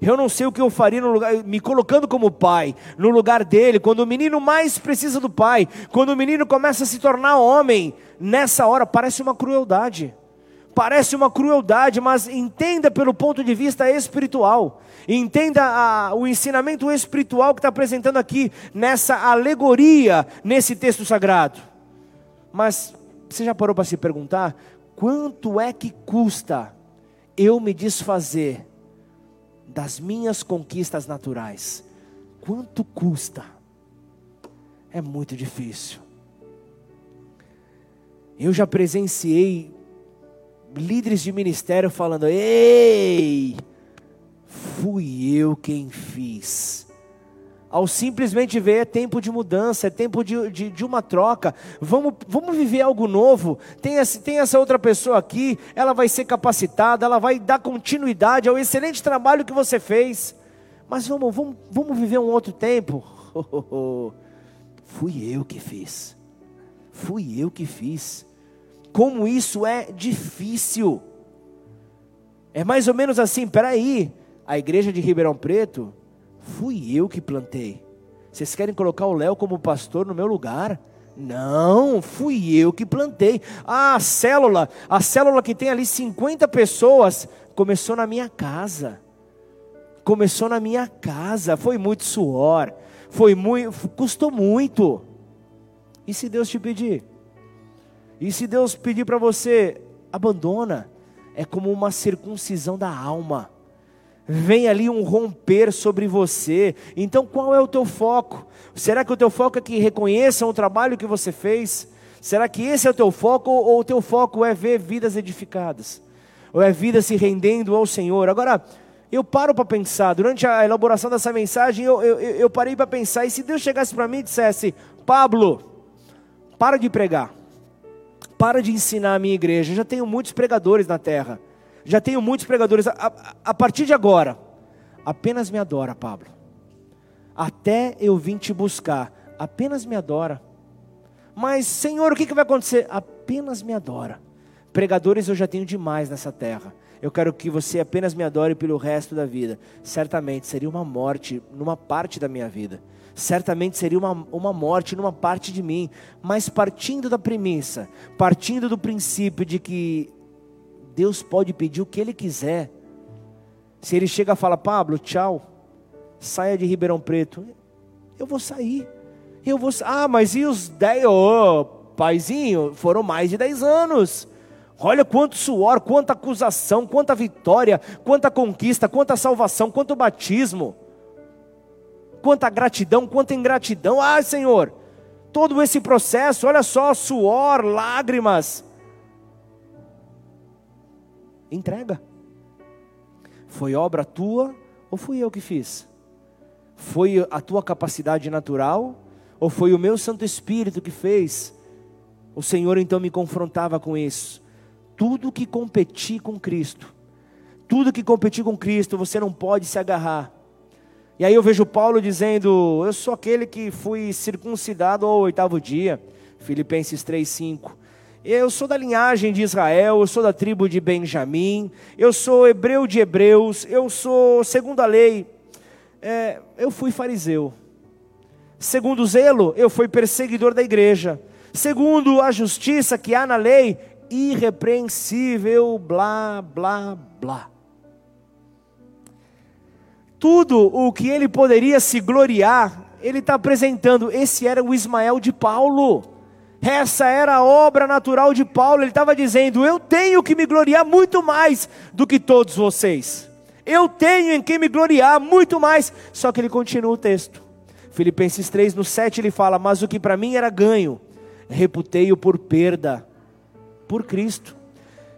Eu não sei o que eu faria no lugar, me colocando como pai, no lugar dele, quando o menino mais precisa do pai, quando o menino começa a se tornar homem, nessa hora parece uma crueldade. Parece uma crueldade, mas entenda pelo ponto de vista espiritual. Entenda a, o ensinamento espiritual que está apresentando aqui nessa alegoria, nesse texto sagrado. Mas você já parou para se perguntar quanto é que custa eu me desfazer das minhas conquistas naturais? Quanto custa? É muito difícil. Eu já presenciei líderes de ministério falando: Ei, fui eu quem fiz ao simplesmente ver é tempo de mudança, é tempo de, de, de, uma troca, vamos, vamos viver algo novo. Tem, esse, tem essa outra pessoa aqui, ela vai ser capacitada, ela vai dar continuidade ao excelente trabalho que você fez. Mas vamos, vamos, vamos viver um outro tempo. Fui eu que fiz, fui eu que fiz. Como isso é difícil. É mais ou menos assim, peraí, a igreja de Ribeirão Preto Fui eu que plantei. Vocês querem colocar o Léo como pastor no meu lugar? Não, fui eu que plantei. Ah, a célula, a célula que tem ali 50 pessoas, começou na minha casa. Começou na minha casa, foi muito suor, foi muito, custou muito. E se Deus te pedir? E se Deus pedir para você, abandona. É como uma circuncisão da alma vem ali um romper sobre você. Então qual é o teu foco? Será que o teu foco é que reconheçam o trabalho que você fez? Será que esse é o teu foco ou o teu foco é ver vidas edificadas? Ou é vida se rendendo ao Senhor? Agora, eu paro para pensar, durante a elaboração dessa mensagem, eu, eu, eu parei para pensar, e se Deus chegasse para mim e dissesse, Pablo, para de pregar, para de ensinar a minha igreja, eu já tenho muitos pregadores na terra, já tenho muitos pregadores. A, a, a partir de agora, apenas me adora, Pablo. Até eu vim te buscar, apenas me adora. Mas, Senhor, o que, que vai acontecer? Apenas me adora. Pregadores eu já tenho demais nessa terra. Eu quero que você apenas me adore pelo resto da vida. Certamente seria uma morte numa parte da minha vida. Certamente seria uma, uma morte numa parte de mim. Mas partindo da premissa, partindo do princípio de que Deus pode pedir o que Ele quiser. Se Ele chega e fala, Pablo, tchau, saia de Ribeirão Preto, eu vou sair. Eu vou, ah, mas e os 10, oh, paizinho, foram mais de 10 anos. Olha quanto suor, quanta acusação, quanta vitória, quanta conquista, quanta salvação, quanto batismo, quanta gratidão, quanta ingratidão. Ah, Senhor, todo esse processo, olha só, suor, lágrimas, Entrega. Foi obra tua ou fui eu que fiz? Foi a tua capacidade natural ou foi o meu Santo Espírito que fez? O Senhor então me confrontava com isso. tudo que competir com Cristo, tudo que competir com Cristo, você não pode se agarrar. E aí eu vejo Paulo dizendo: Eu sou aquele que fui circuncidado ao oitavo dia. Filipenses 3,5. Eu sou da linhagem de Israel, eu sou da tribo de Benjamim, eu sou hebreu de hebreus, eu sou, segundo a lei, é, eu fui fariseu. Segundo o zelo, eu fui perseguidor da igreja. Segundo a justiça que há na lei, irrepreensível, blá, blá, blá. Tudo o que ele poderia se gloriar, ele está apresentando. Esse era o Ismael de Paulo. Essa era a obra natural de Paulo. Ele estava dizendo: Eu tenho que me gloriar muito mais do que todos vocês. Eu tenho em quem me gloriar muito mais. Só que ele continua o texto. Filipenses 3, no 7, ele fala: Mas o que para mim era ganho, reputei-o por perda, por Cristo.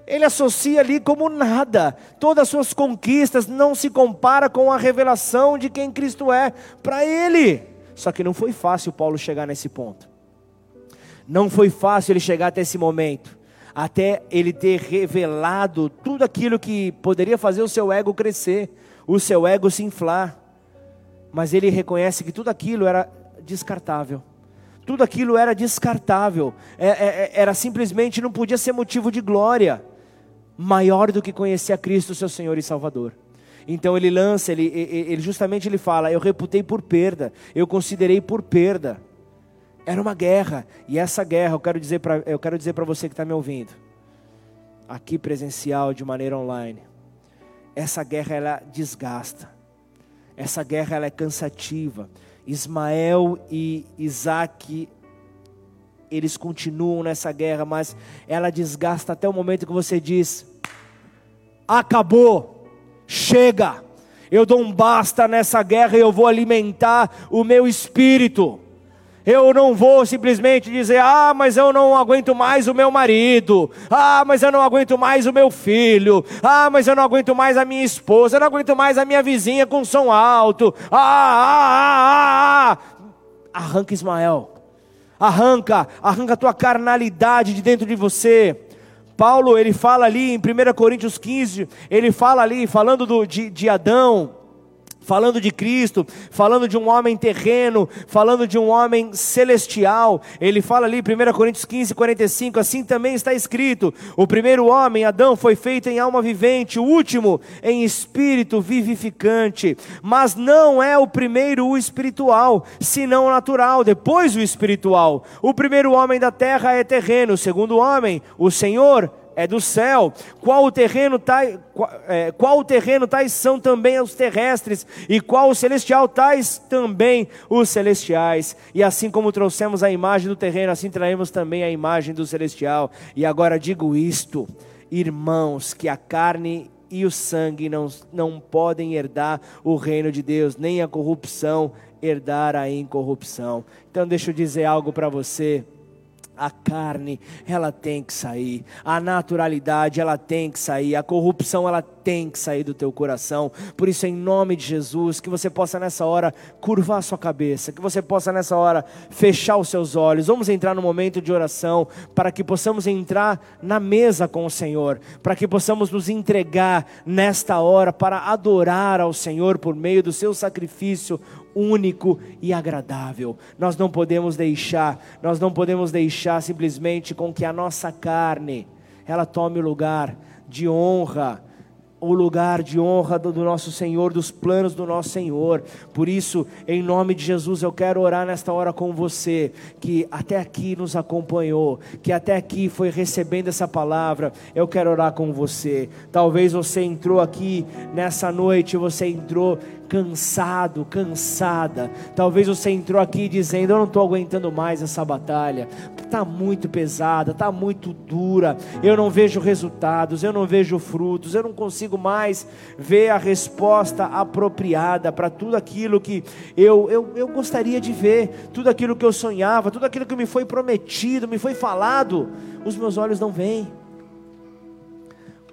Ele associa ali como nada. Todas as suas conquistas não se compara com a revelação de quem Cristo é para ele. Só que não foi fácil Paulo chegar nesse ponto. Não foi fácil ele chegar até esse momento, até ele ter revelado tudo aquilo que poderia fazer o seu ego crescer, o seu ego se inflar. Mas ele reconhece que tudo aquilo era descartável. Tudo aquilo era descartável. É, é, é, era simplesmente não podia ser motivo de glória maior do que conhecer a Cristo, seu Senhor e Salvador. Então ele lança, ele, ele justamente ele fala: eu reputei por perda, eu considerei por perda. Era uma guerra. E essa guerra, eu quero dizer para você que está me ouvindo, aqui presencial de maneira online, essa guerra ela desgasta. Essa guerra ela é cansativa. Ismael e Isaac eles continuam nessa guerra, mas ela desgasta até o momento que você diz: acabou, chega, eu dou um basta nessa guerra e eu vou alimentar o meu espírito. Eu não vou simplesmente dizer, ah, mas eu não aguento mais o meu marido, ah, mas eu não aguento mais o meu filho, ah, mas eu não aguento mais a minha esposa, eu não aguento mais a minha vizinha com som alto, ah, ah, ah, ah, ah. Arranca Ismael, arranca, arranca a tua carnalidade de dentro de você. Paulo, ele fala ali em 1 Coríntios 15, ele fala ali, falando do, de, de Adão, falando de Cristo, falando de um homem terreno, falando de um homem celestial. Ele fala ali, 1 Coríntios 15, 45, assim também está escrito: o primeiro homem, Adão, foi feito em alma vivente, o último em espírito vivificante. Mas não é o primeiro o espiritual, senão o natural, depois o espiritual. O primeiro homem da terra é terreno, o segundo homem, o Senhor é do céu. Qual o terreno tais, qual, é, qual o terreno tais são também os terrestres, e qual o celestial tais também os celestiais. E assim como trouxemos a imagem do terreno, assim traemos também a imagem do celestial. E agora digo isto, irmãos, que a carne e o sangue não, não podem herdar o reino de Deus, nem a corrupção herdar a incorrupção. Então deixa eu dizer algo para você a carne, ela tem que sair, a naturalidade, ela tem que sair, a corrupção, ela tem que sair do teu coração. Por isso, em nome de Jesus, que você possa nessa hora curvar a sua cabeça, que você possa nessa hora fechar os seus olhos. Vamos entrar no momento de oração para que possamos entrar na mesa com o Senhor, para que possamos nos entregar nesta hora para adorar ao Senhor por meio do seu sacrifício único e agradável. Nós não podemos deixar, nós não podemos deixar simplesmente com que a nossa carne ela tome o lugar de honra o lugar de honra do, nosso Senhor, dos planos do nosso Senhor. Por isso, em nome de Jesus, eu quero orar nesta hora com você, que até aqui nos acompanhou, que até aqui foi recebendo essa palavra. Eu quero orar com você. Talvez você entrou aqui nessa noite, você entrou cansado, cansada. Talvez você entrou aqui dizendo: Eu não estou aguentando mais essa batalha, está muito pesada, está muito dura, eu não vejo resultados, eu não vejo frutos, eu não consigo mais ver a resposta apropriada para tudo aquilo que eu, eu, eu gostaria de ver, tudo aquilo que eu sonhava, tudo aquilo que me foi prometido, me foi falado, os meus olhos não veem.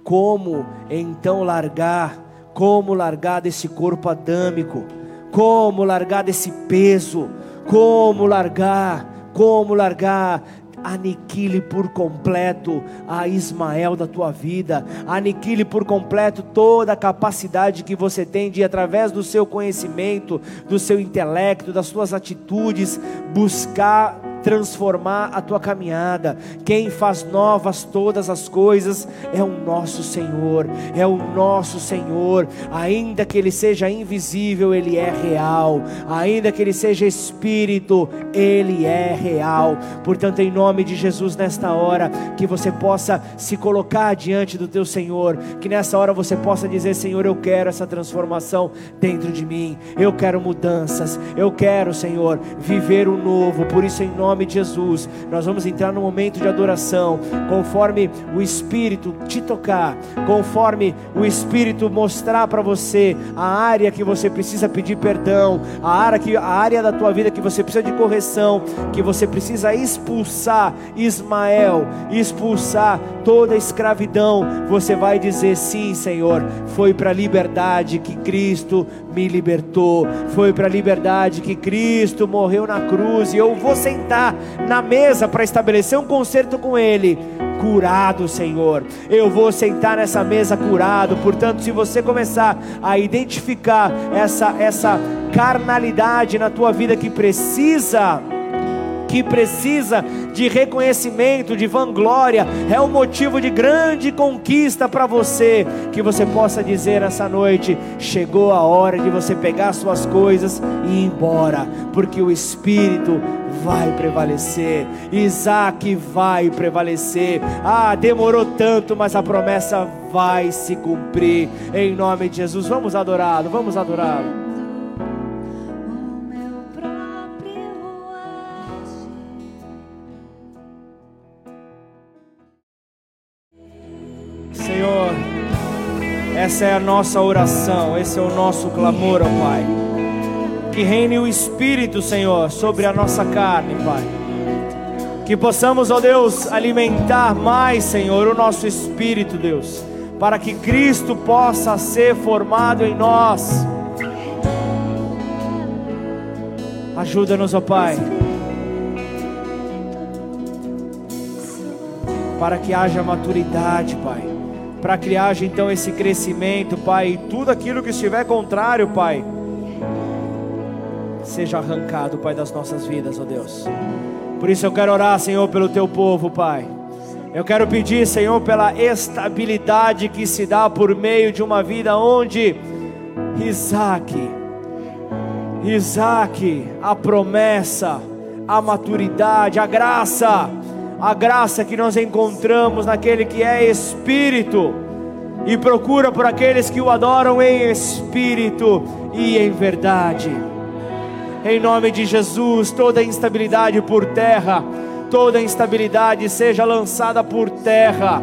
Como então largar? Como largar desse corpo adâmico? Como largar desse peso? Como largar? Como largar aniquile por completo a Ismael da tua vida, aniquile por completo toda a capacidade que você tem de, através do seu conhecimento, do seu intelecto, das suas atitudes, buscar transformar a tua caminhada. Quem faz novas todas as coisas é o nosso Senhor, é o nosso Senhor. Ainda que Ele seja invisível, Ele é real. Ainda que Ele seja Espírito, Ele é real. Portanto, em nome de Jesus, nesta hora, que você possa se colocar diante do teu Senhor, que nessa hora você possa dizer: Senhor, eu quero essa transformação dentro de mim, eu quero mudanças, eu quero, Senhor, viver o novo. Por isso, em nome nome de Jesus, nós vamos entrar no momento de adoração, conforme o Espírito te tocar, conforme o Espírito mostrar para você a área que você precisa pedir perdão, a área, que, a área da tua vida que você precisa de correção, que você precisa expulsar Ismael, expulsar toda a escravidão, você vai dizer sim, Senhor, foi para a liberdade que Cristo me libertou, foi para a liberdade que Cristo morreu na cruz, e eu vou sentar na mesa para estabelecer um concerto com Ele. Curado, Senhor, eu vou sentar nessa mesa curado. Portanto, se você começar a identificar essa, essa carnalidade na tua vida que precisa que precisa de reconhecimento, de vanglória, é um motivo de grande conquista para você, que você possa dizer essa noite: chegou a hora de você pegar suas coisas e ir embora, porque o Espírito vai prevalecer, Isaac vai prevalecer. Ah, demorou tanto, mas a promessa vai se cumprir, em nome de Jesus. Vamos adorá-lo, vamos adorá-lo. Essa é a nossa oração, esse é o nosso clamor, ó Pai. Que reine o Espírito, Senhor, sobre a nossa carne, Pai. Que possamos, ó Deus, alimentar mais, Senhor, o nosso espírito, Deus, para que Cristo possa ser formado em nós. Ajuda-nos, ó Pai. Para que haja maturidade, Pai para que haja então esse crescimento, Pai, e tudo aquilo que estiver contrário, Pai, seja arrancado, Pai, das nossas vidas, ó Deus. Por isso eu quero orar, Senhor, pelo teu povo, Pai. Eu quero pedir, Senhor, pela estabilidade que se dá por meio de uma vida onde Isaac, Isaac, a promessa, a maturidade, a graça, a graça que nós encontramos naquele que é Espírito, e procura por aqueles que o adoram em Espírito e em verdade. Em nome de Jesus, toda instabilidade por terra, toda instabilidade seja lançada por terra.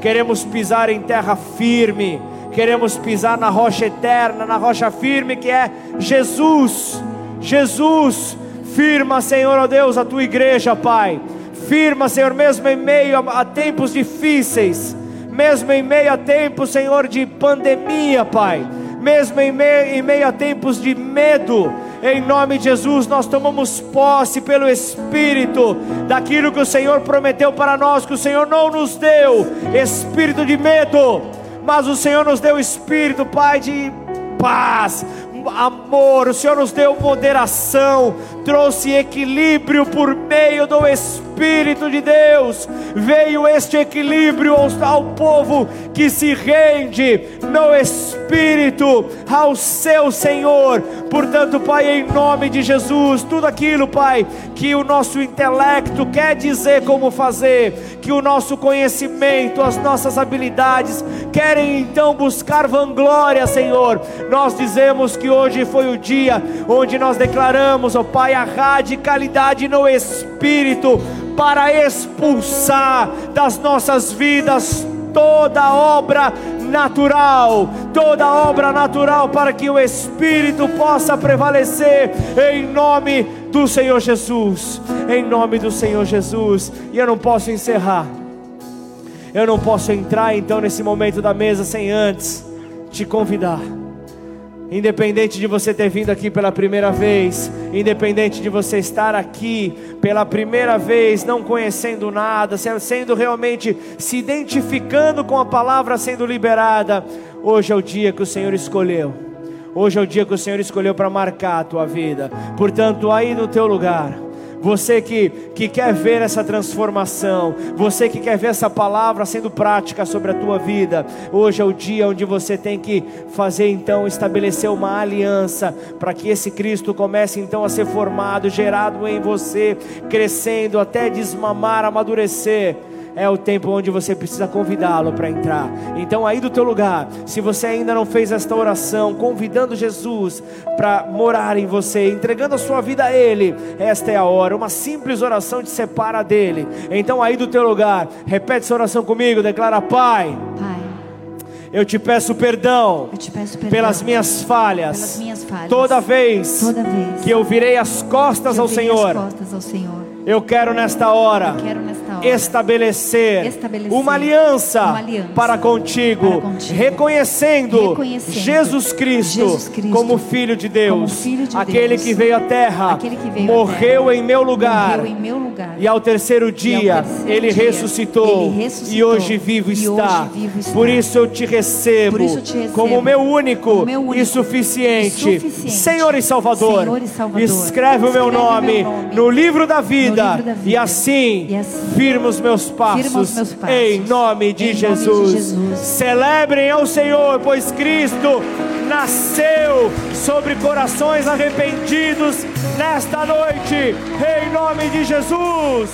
Queremos pisar em terra firme, queremos pisar na rocha eterna, na rocha firme que é Jesus. Jesus, firma, Senhor, ó Deus, a tua igreja, Pai firma, Senhor, mesmo em meio a, tempos difíceis, mesmo em meio a tempos, Senhor, de pandemia, Pai, mesmo em meio, em meio a tempos de medo, em nome de Jesus, nós tomamos posse pelo Espírito daquilo que o Senhor prometeu para nós, que o Senhor não nos deu espírito de medo, mas o Senhor nos deu espírito, Pai, de paz, amor, o Senhor nos deu moderação, trouxe equilíbrio por meio do Espírito de Deus. Veio este equilíbrio ao, povo que se rende no Espírito ao seu Senhor. Portanto, Pai, em nome de Jesus, tudo aquilo, Pai, que o nosso intelecto quer dizer como fazer, que o nosso conhecimento, as nossas habilidades querem então buscar vanglória, Senhor. Nós dizemos que hoje foi o dia onde nós declaramos, ó oh, Pai, a radicalidade no Espírito para expulsar das nossas vidas toda obra natural, toda obra natural para que o Espírito possa prevalecer em nome do Senhor Jesus, em nome do Senhor Jesus. E eu não posso encerrar, eu não posso entrar então nesse momento da mesa sem antes te convidar Independente de você ter vindo aqui pela primeira vez, independente de você estar aqui pela primeira vez, não conhecendo nada, sendo realmente se identificando com a palavra sendo liberada, hoje é o dia que o Senhor escolheu. Hoje é o dia que o Senhor escolheu para marcar a tua vida. Portanto, aí no teu lugar, você que, que quer ver essa transformação, você que quer ver essa palavra sendo prática sobre a tua vida, hoje é o dia onde você tem que fazer então, estabelecer uma aliança, para que esse Cristo comece então a ser formado, gerado em você, crescendo até desmamar, amadurecer é o tempo onde você precisa convidá-lo para entrar. Então, aí do teu lugar, se você ainda não fez esta oração, convidando Jesus para morar em você, entregando a sua vida a Ele, esta é a hora. Uma simples oração te separa dele. Então, aí do teu lugar, repete essa oração comigo, declara: Pai. Pai. Eu te peço perdão, te peço perdão pelas, minhas falhas, pelas minhas falhas, toda vez, toda vez que eu virei as costas, ao, Senhor, as costas ao Senhor. Eu quero nesta hora, quero nesta hora estabelecer, estabelecer uma, aliança uma aliança para contigo, para contigo reconhecendo, reconhecendo Jesus, Cristo Jesus Cristo como Filho de Deus, filho de aquele, Deus que veio à terra, aquele que veio morreu, terra, em meu lugar, em meu lugar, e ao terceiro dia, terceiro ele, dia ressuscitou, ele ressuscitou, e hoje vivo, e está. hoje vivo está. Por isso eu te recebo, isso te recebo como meu único, meu único e, suficiente, e suficiente Senhor e Salvador. Senhor e Salvador. Escreve o meu nome, meu nome no livro da vida, livro da vida. e assim E assim, firma os meus passos, firma os meus passos. em nome de, Em nome de Jesus. Jesus. Celebrem ao Senhor, pois Cristo nasceu sobre corações arrependidos nesta noite, em nome de Jesus.